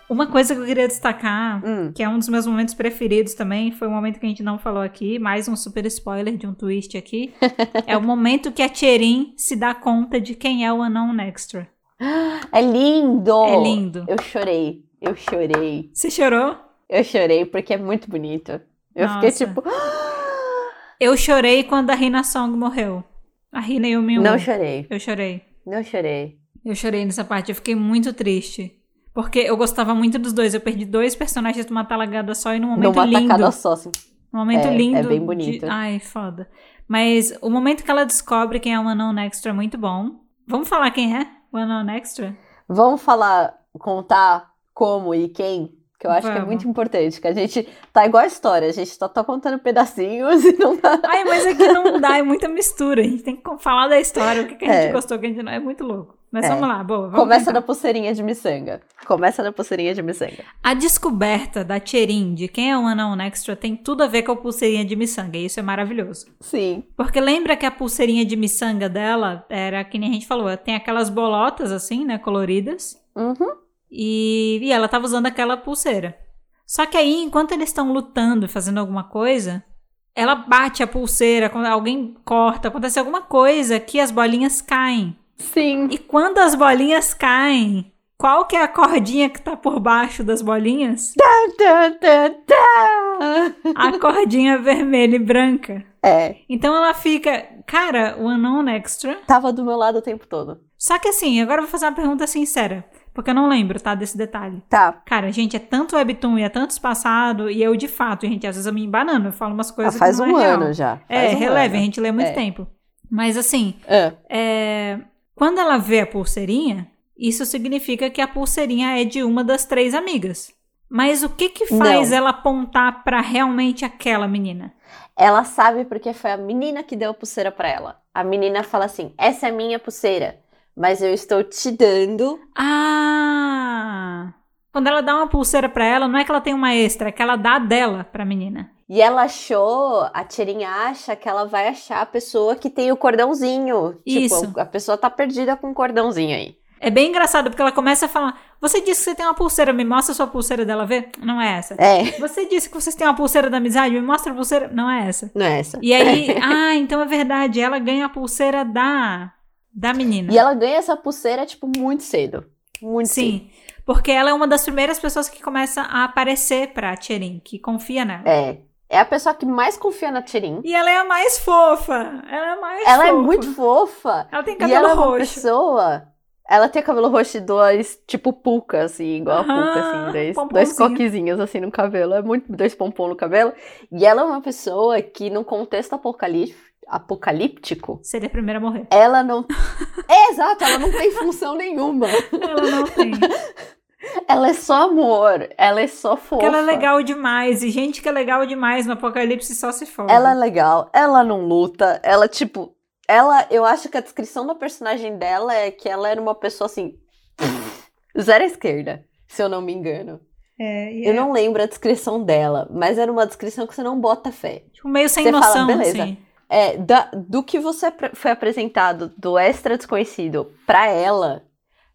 Uma coisa que eu queria destacar, Hum. que é um dos meus momentos preferidos também, foi um momento que a gente não falou aqui, mais um super spoiler de um twist aqui. é o momento que a Tcherin se dá conta de quem é o Unknown Extra. É lindo! É lindo. Eu chorei. Eu chorei. Você chorou? Eu chorei porque é muito bonito. Eu fiquei Nossa. tipo. Eu chorei quando a Rina Song morreu. A Rina e o Miu. Não chorei. Eu chorei. Não chorei. Eu chorei nessa parte. Eu fiquei muito triste. Porque eu gostava muito dos dois. Eu perdi dois personagens numa talagada só e num momento Numa lindo. tacada só, assim. Um momento É, lindo. é bem de- bonito. Ai, foda. Mas o momento que ela descobre quem é o Unknown Extra é muito bom. Vamos falar quem é o Unknown Extra? Vamos falar, contar como e quem? Que eu acho que é Vamos. muito importante. Que a gente tá igual a história, a gente só tá contando pedacinhos e não tá. Ai, mas é que não dá, é muita mistura. A gente tem que falar da história, o que, que a gente É. gostou, o que a gente não. É muito louco. Mas É. vamos lá, boa. Vamos Começa tentar. da pulseirinha de miçanga. Começa da pulseirinha de miçanga. A descoberta da Tcherin de quem é o Unknown Extra tem tudo a ver com a pulseirinha de miçanga, e isso é maravilhoso. Sim. Porque lembra que a pulseirinha de miçanga dela era, que nem a gente falou, tem aquelas bolotas assim, né, coloridas, Uhum. e, e ela tava usando aquela pulseira. Só que aí, enquanto eles estão lutando e fazendo alguma coisa, ela bate a pulseira, quando alguém corta, acontece alguma coisa que as bolinhas caem. Sim. E quando as bolinhas caem, qual que é a cordinha que tá por baixo das bolinhas? Tá, tá, tá. a cordinha vermelha e branca. É. Então ela fica, cara, o Unknown Extra. Tava do meu lado o tempo todo. Só que assim, agora eu vou fazer uma pergunta sincera. Porque eu não lembro, tá, desse detalhe. Tá. Cara, gente, é tanto webtoon e é tanto espaçado. E eu, de fato, gente, às vezes eu me embanano. Eu falo umas Ah, coisas faz que um não é ano real. já. É, Faz um releve, a ano. gente lê muito É. tempo. Mas assim, Ah, é, quando ela vê a pulseirinha, isso significa que a pulseirinha é de uma das três amigas. Mas o que que faz Não. ela apontar pra realmente aquela menina? Ela sabe porque foi a menina que deu a pulseira pra ela. A menina fala assim: essa é minha pulseira, mas eu estou te dando. Ah! Quando ela dá uma pulseira pra ela, não é que ela tem uma extra, é que ela dá a dela pra menina. E ela achou, a Tirinha acha que ela vai achar a pessoa que tem o cordãozinho. Isso. Tipo, a pessoa tá perdida com o cordãozinho aí. É bem engraçado porque ela começa a falar: Você disse que você tem uma pulseira, me mostra a sua pulseira dela, vê? Não é essa. É, Você disse que vocês têm uma pulseira da amizade, me mostra a pulseira. Não é essa. não é essa. E aí, ah, então é verdade, ela ganha a pulseira da da menina. E ela ganha essa pulseira, tipo, muito cedo. Muito cedo. Sim, porque ela é uma das primeiras pessoas que começa a aparecer pra Tcherin, que confia nela. É. É a pessoa que mais confia na Tirin. E ela é a mais fofa. Ela é a mais Ela é fofa. muito fofa. Ela tem E cabelo ela é uma roxo. pessoa. Ela tem cabelo roxo e dois, tipo, puca, assim, igual a puca, Aham, assim, dois, dois coquezinhos, assim, no cabelo. É muito, dois pompons no cabelo. E ela é uma pessoa que, num contexto apocalí- apocalíptico, Seria a primeira a morrer. ela não. É, exato, ela não tem função nenhuma. Ela não tem. Ela é só amor, ela é só fofa. Porque ela é legal demais. E gente que é legal demais no apocalipse só se foda. Ela é legal, ela não luta, ela, tipo. Ela, eu acho que a descrição da personagem dela é que ela era uma pessoa assim. Zero à esquerda, se eu não me engano. É, Eu é, não lembro a descrição dela, mas era uma descrição que você não bota fé. tipo, meio sem Você fala, noção, beleza. assim. É, da- do que você foi apresentado do extra desconhecido pra ela,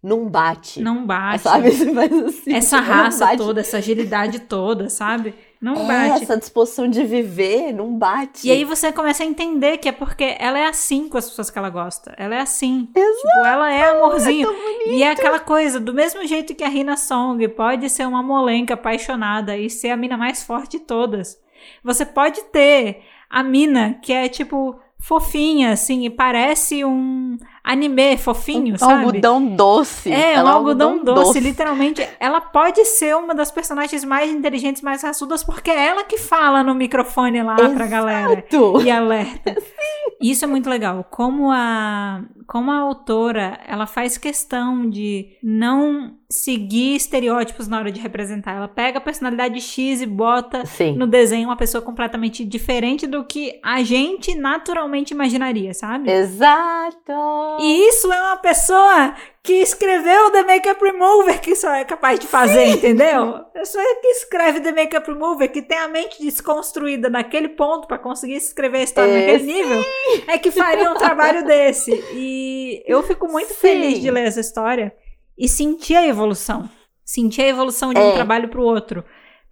não bate. Não bate. Sabe? Você faz assim, Essa raça toda, essa agilidade toda, sabe? Não É, bate. essa disposição de viver não bate. E aí você começa a entender que é porque ela é assim com as pessoas que ela gosta. Ela é assim. Tipo, ela é amorzinho. bonito. e é aquela coisa, do mesmo jeito que a Rina Song pode ser uma molenca apaixonada e ser a mina mais forte de todas. Você pode ter a mina que é tipo fofinha, assim, e parece um anime fofinho, um sabe? algodão doce. É, Ela um algodão doce, literalmente. Ela pode ser uma das personagens mais inteligentes, mais raçudas, porque é ela que fala no microfone lá pra galera Exato. e alerta. Isso é muito legal. Como a, como a autora, ela faz questão de não seguir estereótipos na hora de representar. Ela pega a personalidade X e bota Sim. no desenho uma pessoa completamente diferente do que a gente naturalmente imaginaria, sabe? Exato. E isso é uma pessoa que escreveu The Makeup Remover que só é capaz de fazer, entendeu? Pessoa que escreve The Makeup Remover, que tem a mente desconstruída naquele ponto pra conseguir escrever a história É, naquele nível, é que faria um trabalho desse. E eu fico muito Sim. feliz de ler essa história e sentir a evolução. Sentir a evolução de um É. trabalho pro outro.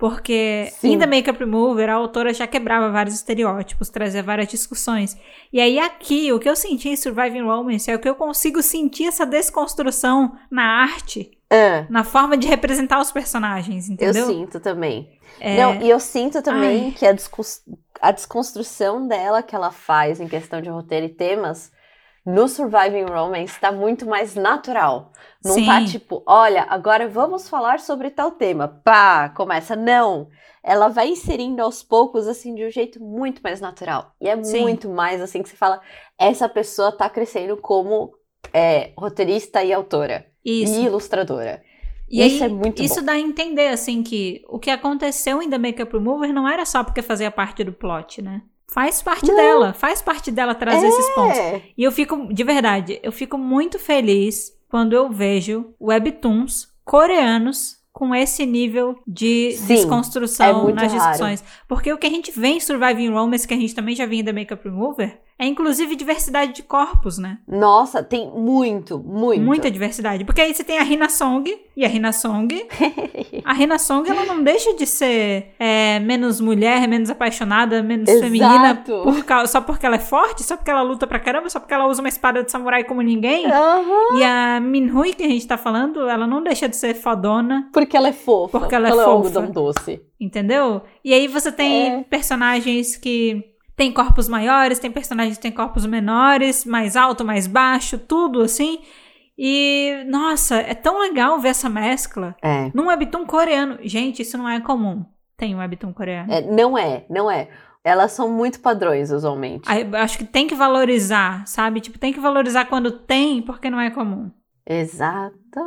Porque Sim. em The Makeup Remover, a autora já quebrava vários estereótipos, trazia várias discussões. E aí aqui, o que eu senti em Surviving Romance é o que eu consigo sentir essa desconstrução na arte, Ah, na forma de representar os personagens, eu entendeu? sinto também. É, Não, e eu sinto também Ai. que a, a desconstrução dela que ela faz em questão de roteiro e temas no Surviving Romance tá muito mais natural. Não Sim. tá tipo, olha, agora vamos falar sobre tal tema. Pá, começa. Não. Ela vai inserindo aos poucos, assim, de um jeito muito mais natural. E é Sim. muito mais assim que você fala, essa pessoa tá crescendo como é, roteirista e autora. isso. E ilustradora. E isso aí, é muito isso bom. dá a entender, assim, que o que aconteceu em The Makeup Remover não era só porque fazia parte do plot, né? Faz parte Não. dela, faz parte dela trazer esses pontos. É. E eu fico, de verdade, eu fico muito feliz quando eu vejo webtoons coreanos com esse nível de Sim, desconstrução é nas raro. discussões. Porque o que a gente vê em Surviving Romance, que a gente também já em The Makeup Remover, é inclusive diversidade de corpos, né? Nossa, tem muito, muito. Muita diversidade. Porque aí você tem a Rina Song, e a Rina Song. a Rina Song, ela não deixa de ser é, menos mulher, menos apaixonada, menos Exato. feminina, por causa- só porque ela é forte, só porque ela luta pra caramba, só porque ela usa uma espada de samurai como ninguém. Aham. E a Minhui, que a gente tá falando, ela não deixa de ser fodona, Porque ela é fofa. Porque ela é um fofa. algodão doce. entendeu? E aí você tem É. personagens que têm corpos maiores, tem personagens que têm corpos menores, mais alto, mais baixo, tudo assim. E, nossa, é tão legal ver essa mescla É. num webtoon coreano. Gente, isso não é comum. Tem um webtoon coreano. É, Não é, não é. Elas são muito padrões, usualmente. Acho que tem que valorizar, sabe? Tipo, tem que valorizar quando tem, porque não é comum. Exato.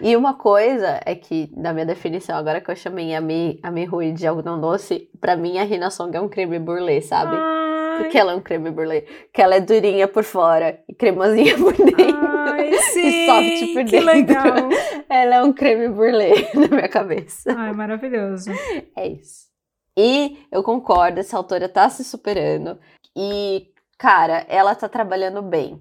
E uma coisa é que, na minha definição, agora que eu chamei a Mi, a Mi Rui de algodão doce, pra mim a Rina Song é um creme brulee, sabe? Ai, Porque ela é um creme brulee. Que ela é durinha por fora e cremosinha por dentro. ai, sim, soft por que dentro. legal. Ela é um creme brulee na minha cabeça. Ai, maravilhoso. É isso. E eu concordo, essa autora tá se superando. E, cara, ela tá trabalhando bem.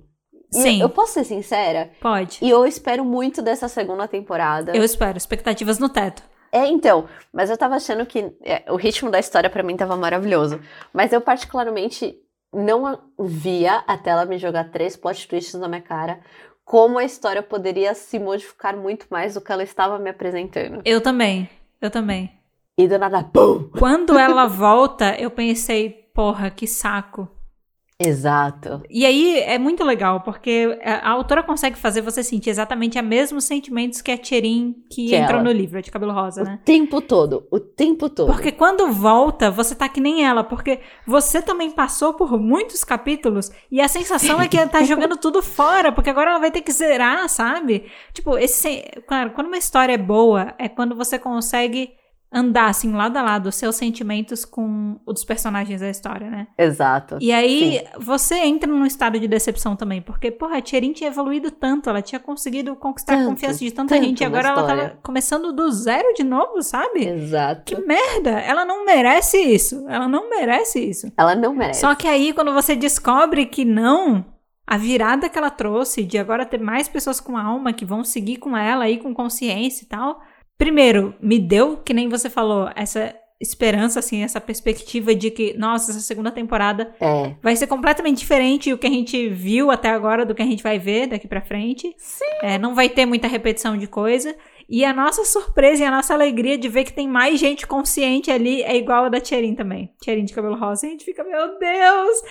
Sim. Eu posso ser sincera? Pode. E eu espero muito dessa segunda temporada. Eu espero. Expectativas no teto. É, então, mas eu tava achando que é, o ritmo da história pra mim tava maravilhoso. Mas eu particularmente não via, até ela me jogar três plot twists na minha cara, como a história poderia se modificar muito mais do que ela estava me apresentando. Eu também. Eu também. E do nada, pum! Quando ela volta, eu pensei, porra, que saco. Exato. E aí é muito legal, porque a a autora consegue fazer você sentir exatamente os mesmos sentimentos que a Tcherin que, Que entra ela. no livro, a de cabelo rosa, né? O tempo todo, o tempo todo. Porque quando volta, você tá que nem ela, porque você também passou por muitos capítulos e a sensação é que ela tá jogando tudo fora, porque agora ela vai ter que zerar, sabe? Tipo, esse, claro, quando uma história é boa, é quando você consegue andar assim lado a lado os seus sentimentos com os dos personagens da história, né? Exato. E aí você entra num estado de decepção também, porque, porra, a Tcherin tinha evoluído tanto, ela tinha conseguido conquistar a Tanto, confiança de tanta gente, e agora ela tava começando do zero de novo, sabe? Exato. Que merda! Ela não merece isso. Ela não merece isso. Ela não merece. Só que aí, quando você descobre que não, a virada que ela trouxe de agora ter mais pessoas com alma que vão seguir com ela aí com consciência e tal. Primeiro, me deu, que nem você falou, essa esperança, assim, essa perspectiva de que, nossa, essa segunda temporada É. vai ser completamente diferente do que a gente viu até agora, do que a gente vai ver daqui pra frente. Sim. É, não vai ter muita repetição de coisa. E a nossa surpresa e a nossa alegria de ver que tem mais gente consciente ali é igual a da Tcherin também. Tcherin de cabelo rosa. E a gente fica, meu Deus!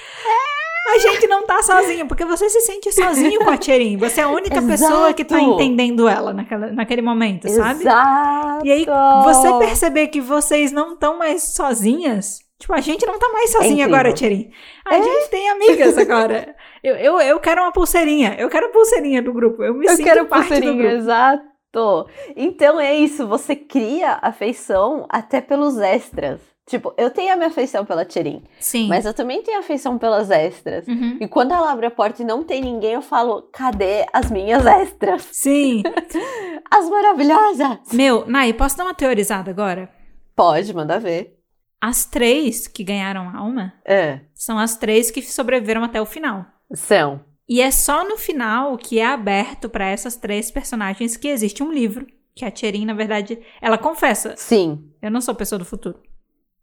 A gente não tá sozinho, porque você se sente sozinho com a Tcherin. Você é a única pessoa que tá Exato. entendendo ela naquela, naquele momento, sabe? Exato. E aí, você perceber que vocês não estão mais sozinhas. Tipo, a gente não tá mais sozinha incrível. agora, Tcherin. A gente tem amigas agora. Eu, eu, eu quero uma pulseirinha. Eu quero a pulseirinha do grupo. Eu me Eu sinto quero parte do pulseirinha, grupo. exato. Então é isso, você cria afeição até pelos extras. Tipo, eu tenho a minha afeição pela Tcherin, Sim. mas eu também tenho afeição pelas extras. Uhum. E quando ela abre a porta e não tem ninguém, eu falo, cadê as minhas extras? Sim. As maravilhosas! Meu, Nai, posso dar uma teorizada agora? Pode, manda ver. As três que ganharam alma É, são as três que sobreviveram até o final. são. E é só no final que é aberto pra essas três personagens que existe um livro. Que a Tcherin, na verdade, ela confessa: Sim. Eu não sou pessoa do futuro.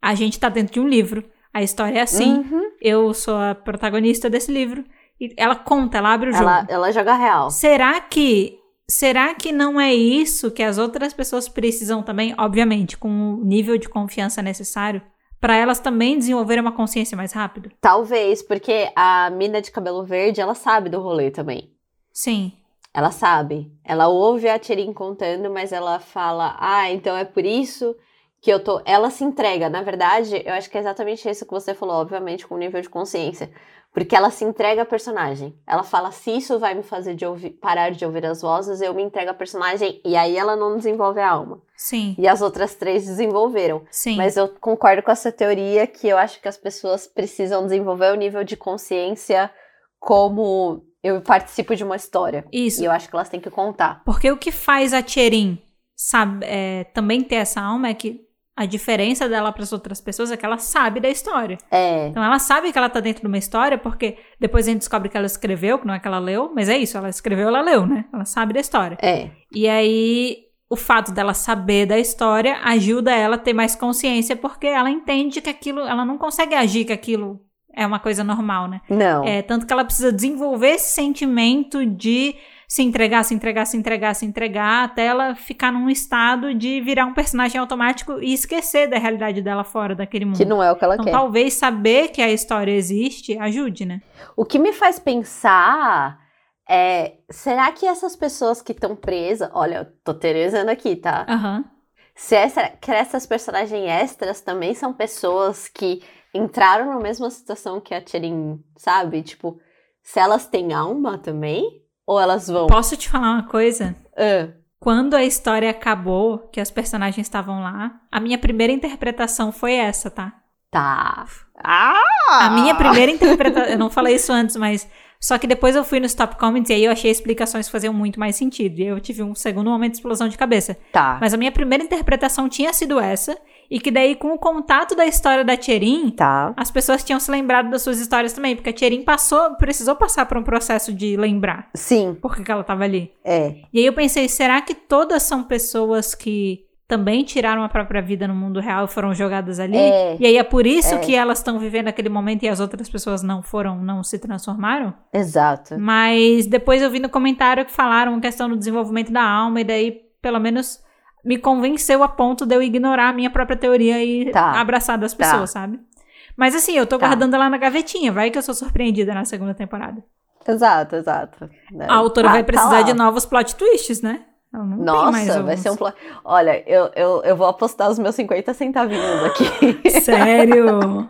A gente tá dentro de um livro. A história é assim. Uhum. Eu sou a protagonista desse livro. E ela conta, ela abre o jogo. Ela, ela joga real. Será que. Será que não é isso que as outras pessoas precisam também, obviamente, com o nível de confiança necessário, pra elas também desenvolverem uma consciência mais rápido? Talvez, porque a mina de cabelo verde, ela sabe do rolê também. Sim. Ela sabe. Ela ouve a Tcherin contando, mas ela fala: Ah, então é por isso que eu tô. Ela se entrega. Na verdade, eu acho que é exatamente isso que você falou, obviamente, com o nível de consciência. Porque ela se entrega a personagem. Ela fala: se isso vai me fazer de ouvir- parar de ouvir as vozes, eu me entrego a personagem. E aí ela não desenvolve a alma. Sim. E as outras três desenvolveram. Sim. Mas eu concordo com essa teoria que eu acho que as pessoas precisam desenvolver o nível de consciência como eu participo de uma história. Isso. E eu acho que elas têm que contar. Porque o que faz a Tcherin sabe, é, também ter essa alma é que A diferença dela para as outras pessoas é que ela sabe da história. É. Então ela sabe que ela tá dentro de uma história, porque depois a gente descobre que ela escreveu, que não é que ela leu, mas é isso, ela escreveu, ela leu, né? Ela sabe da história. É. E aí o fato dela saber da história ajuda ela a ter mais consciência, porque ela entende que aquilo, ela não consegue agir que aquilo é uma coisa normal, né? Não. É, tanto que ela precisa desenvolver esse sentimento de se entregar, se entregar, se entregar, se entregar, até ela ficar num estado de virar um personagem automático e esquecer da realidade dela fora daquele mundo. Que não é o que ela então, quer. talvez saber que a história existe ajude, né? O que me faz pensar é, será que essas pessoas que estão presas, olha, eu tô teorizando aqui, tá? Aham. Se essa, que essas personagens extras também são pessoas que entraram na mesma situação que a Tcherin, sabe? Tipo, se elas têm alma também? Ou elas vão. Posso te falar uma coisa? Ah, Quando a história acabou, que as personagens estavam lá, a minha primeira interpretação foi essa, tá? tá. Ah! A minha primeira interpretação. Eu não falei isso antes, mas. Só que depois eu fui nos top comments e aí eu achei explicações que faziam muito mais sentido. E aí eu tive um segundo momento de explosão de cabeça. Tá. Mas a minha primeira interpretação tinha sido essa. E que daí, com o contato da história da Tcherin, Tá. as pessoas tinham se lembrado das suas histórias também. Porque a Tcherin passou, precisou passar por um processo de lembrar. Sim, Por que que ela tava ali. é. E aí eu pensei, será que todas são pessoas que também tiraram a própria vida no mundo real e foram jogadas ali? É. E aí é por isso É. que elas estão vivendo aquele momento e as outras pessoas não foram, não se transformaram? Exato. Mas depois eu vi no comentário que falaram a questão do desenvolvimento da alma e daí pelo menos me convenceu a ponto de eu ignorar a minha própria teoria e Tá. abraçar das Tá. pessoas, sabe? Mas assim, eu tô Tá. guardando ela na gavetinha, vai que eu sou surpreendida na segunda temporada. Exato, exato. A autora Ah, vai tá precisar de novos plot twists, né? Nossa, vai ser um plano. Olha, eu, eu, eu vou apostar os meus 50 centavinhos aqui. Sério?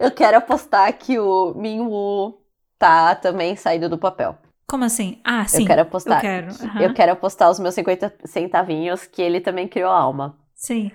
eu quero apostar que o Minwoo tá também saindo do papel. Como assim? Ah, sim. eu quero apostar. eu quero, aham. Eu quero apostar os meus 50 centavinhos que ele também criou alma. Sim.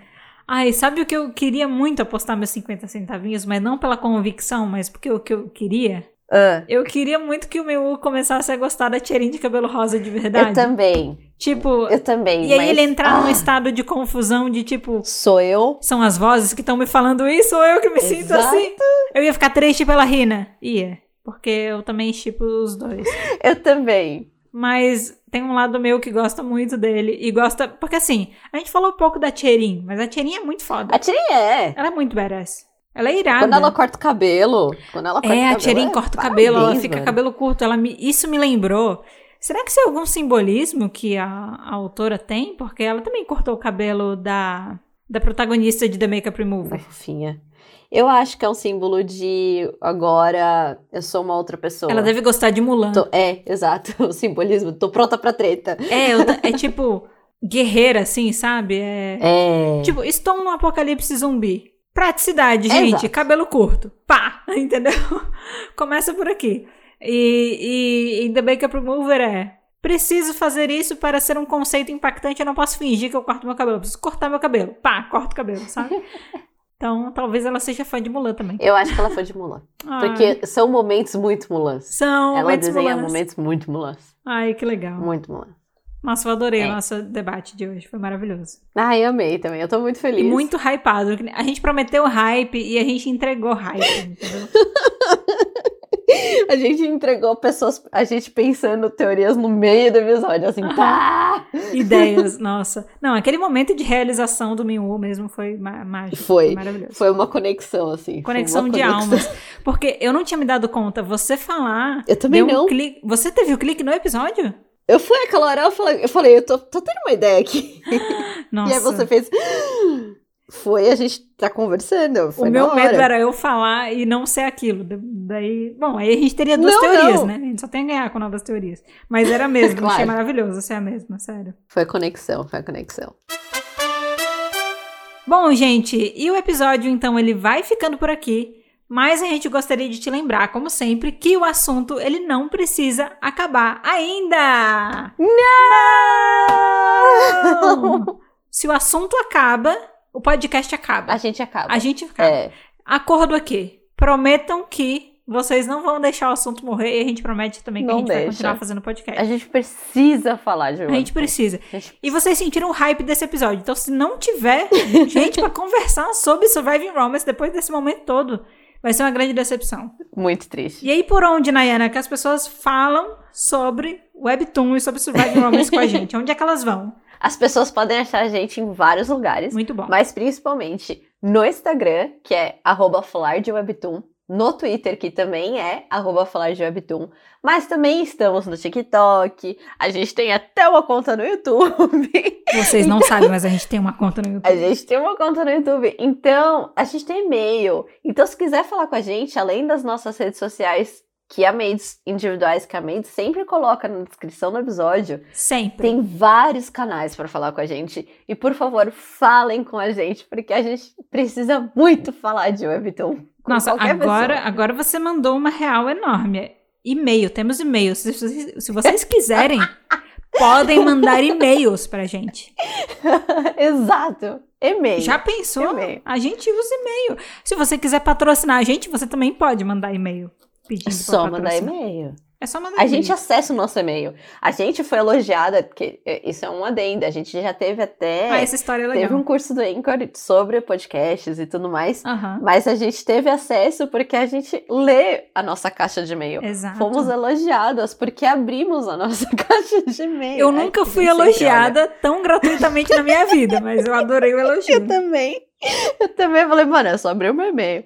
Ai, sabe o que eu queria muito apostar meus 50 centavinhos, mas não pela convicção, mas porque o que eu queria? Ah, Eu queria muito que o meu começasse a gostar da Tcherin de cabelo rosa de verdade. eu também. Tipo, Eu também. e aí mas- ele entrar num Ah, estado de confusão de tipo, Sou eu? são as vozes que estão me falando isso ou eu que me sinto Exato. assim? Eu ia ficar triste pela Rina. Ia. Porque eu também chipo os dois. Eu também. Mas tem um lado meu que gosta muito dele. E gosta. Porque assim, a gente falou pouco da Tcherin, mas a Tcherin é muito foda. A Tiri é. Ela é muito badass. Ela é irada. Quando ela corta o cabelo. Quando ela corta o é, cabelo. a Tcherin é corta o cabelo, ela parabéns, fica mano. cabelo curto. Ela me, isso me lembrou. Será que isso é algum simbolismo que a, a autora tem? Porque ela também cortou o cabelo da, da protagonista de The Makeup Remover. fofinha. Eu acho que é um símbolo de agora eu sou uma outra pessoa. Ela deve gostar de Mulan. Tô- é, exato. O simbolismo. Tô pronta pra treta. É, eu é tipo guerreira, assim, sabe? É, É. Tipo, estou num apocalipse zumbi. Praticidade, gente. Exato. Cabelo curto. Pá! Entendeu? Começa por aqui. E, e em The Makeup Remover é. Preciso fazer isso para ser um conceito impactante. Eu não posso fingir que eu corto meu cabelo. Eu preciso cortar meu cabelo. Pá, corto o cabelo, sabe? Então, talvez ela seja fã de Mulan também. Eu acho que ela foi de Mulan. Porque são momentos muito Mulans. são ela momentos desenha Mulans. momentos muito Mulans. Ai, que legal. Muito Mulan. Nossa, eu adorei É. o nosso debate de hoje. Foi maravilhoso. Ai, amei também. Eu tô muito feliz. E muito hypado. A gente prometeu hype e a gente entregou hype, entendeu? A gente entregou pessoas, a gente pensando teorias no meio do episódio, assim, pá! Ideias, nossa. Não, aquele momento de realização do Minwoo mesmo foi mágico. Foi. Maravilhoso. Foi uma conexão, assim. foi Conexão de conexão. almas. Porque eu não tinha me dado conta. Você falar. Eu também deu um não. clique. Você teve o clique no episódio? Eu fui aquela hora, eu falei, eu, falei, eu tô, tô tendo uma ideia aqui. Nossa. E aí você fez. Foi, a gente tá conversando. O meu medo era eu falar e não ser aquilo. Da- Daí, bom, aí a gente teria duas Não, teorias, não. né? A gente só tem a ganhar com novas teorias. Mas era mesmo, Claro. achei maravilhoso ser a mesma, sério. Foi a conexão, foi a conexão. Bom, gente, e o episódio então ele vai ficando por aqui, mas a gente gostaria de te lembrar, como sempre, que o assunto ele não precisa acabar ainda. Não! Se o assunto acaba, o podcast acaba. A gente acaba. A gente acaba. É, Acordo aqui. Prometam que vocês não vão deixar o assunto morrer e a gente promete também que Não a gente vai deixa. continuar fazendo podcast. A gente precisa falar de A gente precisa. A gente- E vocês sentiram o hype desse episódio. Então, se não tiver gente pra conversar sobre Surviving Romance depois desse momento todo, vai ser uma grande decepção. Muito triste. E aí, por onde, Nayana, que as pessoas falam sobre Webtoon e sobre Surviving Romance com a gente? Onde é que elas vão? As pessoas podem achar a gente em vários lugares, Muito bom. mas principalmente no Instagram, que é arroba falar de webtoon, no Twitter, que também é arroba falar de webtoon, mas também estamos no TikTok, a gente tem até uma conta no YouTube, Vocês não sabem, mas a gente tem uma conta no a YouTube. gente tem uma conta no YouTube, então a gente tem e-mail. Então, se quiser falar com a gente, além das nossas redes sociais, que a Maids individuais, que a Maids sempre coloca na descrição do episódio, Sempre. Tem vários canais para falar com a gente. E por favor, falem com a gente, porque a gente precisa muito falar de Webtoon. com Nossa, qualquer agora, pessoa. agora você mandou uma real enorme. E-mail, temos e-mail. Se, vocês- se vocês quiserem, podem mandar e-mails pra gente. Exato. E-mail. Já pensou? A gente usa e-mail. Se você quiser patrocinar a gente, você também pode mandar e-mail. Pedindo É só mandar e-mail. É só mandar A e-mail. gente acessa o nosso e-mail. A gente foi elogiada, porque é, isso é um adendo. A gente já teve até. Ah, essa história é legal. teve um curso do Anchor sobre podcasts e tudo mais. Mas a gente teve acesso porque a gente lê a nossa caixa de e-mail. exato. Fomos elogiadas porque abrimos a nossa caixa de e-mail. Eu Ai, nunca que fui sempre olha. elogiada tão gratuitamente na minha vida, mas eu adorei o elogio. Eu também. Eu também falei, mano, é só abrir o meu e-mail.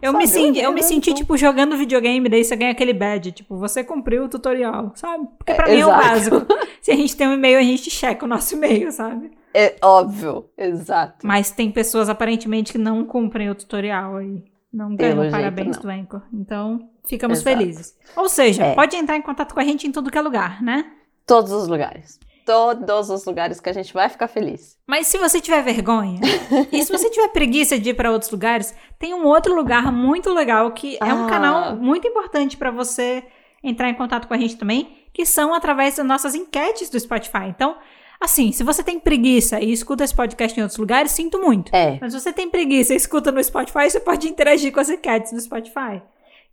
Eu Sabe, me, senti, eu me senti, tipo, jogando videogame, daí você ganha aquele badge, tipo, você cumpriu o tutorial, sabe? Porque pra mim é o Exato. básico. Se a gente tem um e-mail, a gente checa o nosso e-mail, sabe? É óbvio, exato. Mas tem pessoas, aparentemente, que não cumprem o tutorial aí. Não ganham jeito, parabéns não. do Anchor. Então, ficamos Exato. felizes. Ou seja, É. pode entrar em contato com a gente em tudo que é lugar, né? Todos os lugares. Todos os lugares que a gente vai ficar feliz. Mas se você tiver vergonha, e se você tiver preguiça de ir para outros lugares, tem um outro lugar muito legal que é um Ah. canal muito importante para você entrar em contato com a gente também, que são através das nossas enquetes do Spotify. Então, assim, se você tem preguiça e escuta esse podcast em outros lugares, sinto muito. É. Mas se você tem preguiça e escuta no Spotify, você pode interagir com as enquetes do Spotify.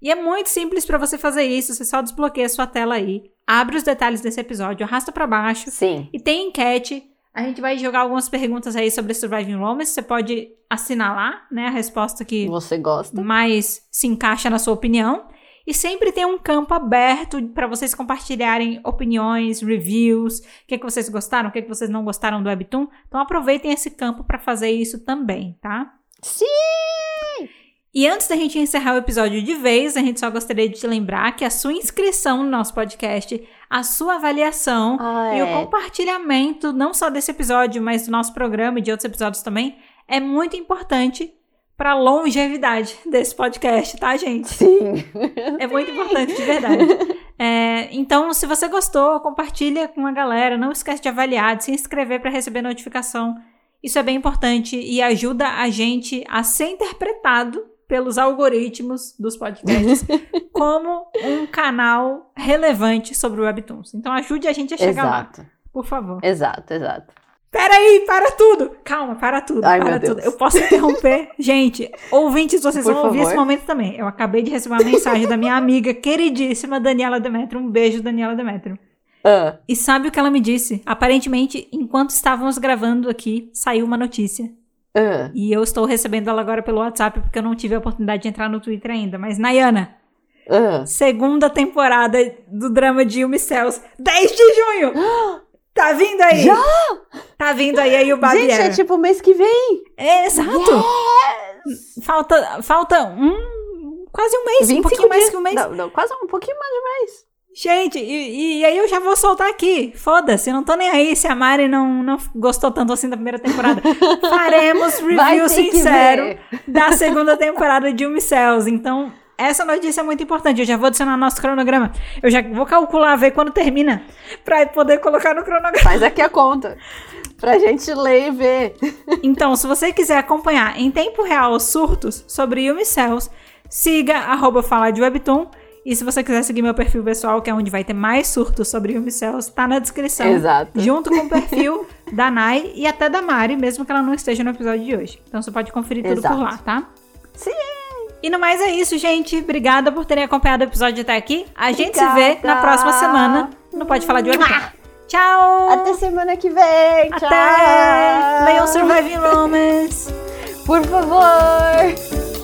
E é muito simples para você fazer isso, você só desbloqueia a sua tela aí, abre os detalhes desse episódio, arrasta para baixo, Sim. e tem enquete. A gente vai jogar algumas perguntas aí sobre Surviving Romance. Você pode assinalar, né, a resposta que Você gosta? mais se encaixa na sua opinião. E sempre tem um campo aberto para vocês compartilharem opiniões, reviews, o que, que vocês gostaram, o que, que vocês não gostaram do Webtoon. Então aproveitem esse campo para fazer isso também, tá? Sim! E antes da gente encerrar o episódio de vez, a gente só gostaria de te lembrar que a sua inscrição no nosso podcast, a sua avaliação Ah, e o é. compartilhamento, não só desse episódio, mas do nosso programa e de outros episódios também, é muito importante para a longevidade desse podcast, tá, gente? Sim. É muito importante, de verdade. É, então, se você gostou, compartilha com a galera. Não esquece de avaliar, de se inscrever para receber notificação. Isso é bem importante e ajuda a gente a ser interpretado pelos algoritmos dos podcasts como um canal relevante sobre o Webtoons. Então, ajude a gente a chegar lá, Exato. por favor. Exato, exato. Peraí, para tudo! Calma, para tudo, Ai, para meu Deus. tudo. Eu posso interromper? Gente, ouvintes, vocês Por vão ouvir favor. esse momento também. Eu acabei de receber uma mensagem da minha amiga queridíssima Daniela Demetrio. Um beijo, Daniela Demetrio. Ah, E sabe o que ela me disse? Aparentemente, enquanto estávamos gravando aqui, saiu uma notícia. Ah. E eu estou recebendo ela agora pelo WhatsApp, porque eu não tive a oportunidade de entrar no Twitter ainda. Mas, Nayana, ah. segunda temporada do drama de Yumi Cells, 10 de junho! Tá vindo aí! Já? Tá vindo aí, aí o Babi Gente, é tipo mês que vem. É, exato! Falta, falta um. Quase um mês, um 25 pouquinho mais dias. que um mês. Não, não, quase um pouquinho mais de um mês. Gente, e, e aí eu já vou soltar aqui. Foda-se, não tô nem aí se a Mari não, não gostou tanto assim da primeira temporada. Faremos review sincero da segunda temporada de Cells. Então, essa notícia é muito importante. Eu já vou adicionar no nosso cronograma. Eu já vou calcular, ver quando termina, pra poder colocar no cronograma. Faz aqui a conta. Pra gente ler e ver. Então, se você quiser acompanhar em tempo real os surtos sobre Yumi Cells, siga arroba falar de Webtoon. E se você quiser seguir meu perfil pessoal, que é onde vai ter mais surtos sobre Yumicells, tá na descrição. Exato. Junto com o perfil da Nai e até da Mari, mesmo que ela não esteja no episódio de hoje. Então você pode conferir tudo por lá, tá? Sim! E no mais é isso, gente. Obrigada por terem acompanhado o episódio até aqui. A gente se vê na próxima semana. Não pode falar de hoje. Tchau! Até semana que vem! Até! Tchau. Leiam Surviving Romance! Por favor!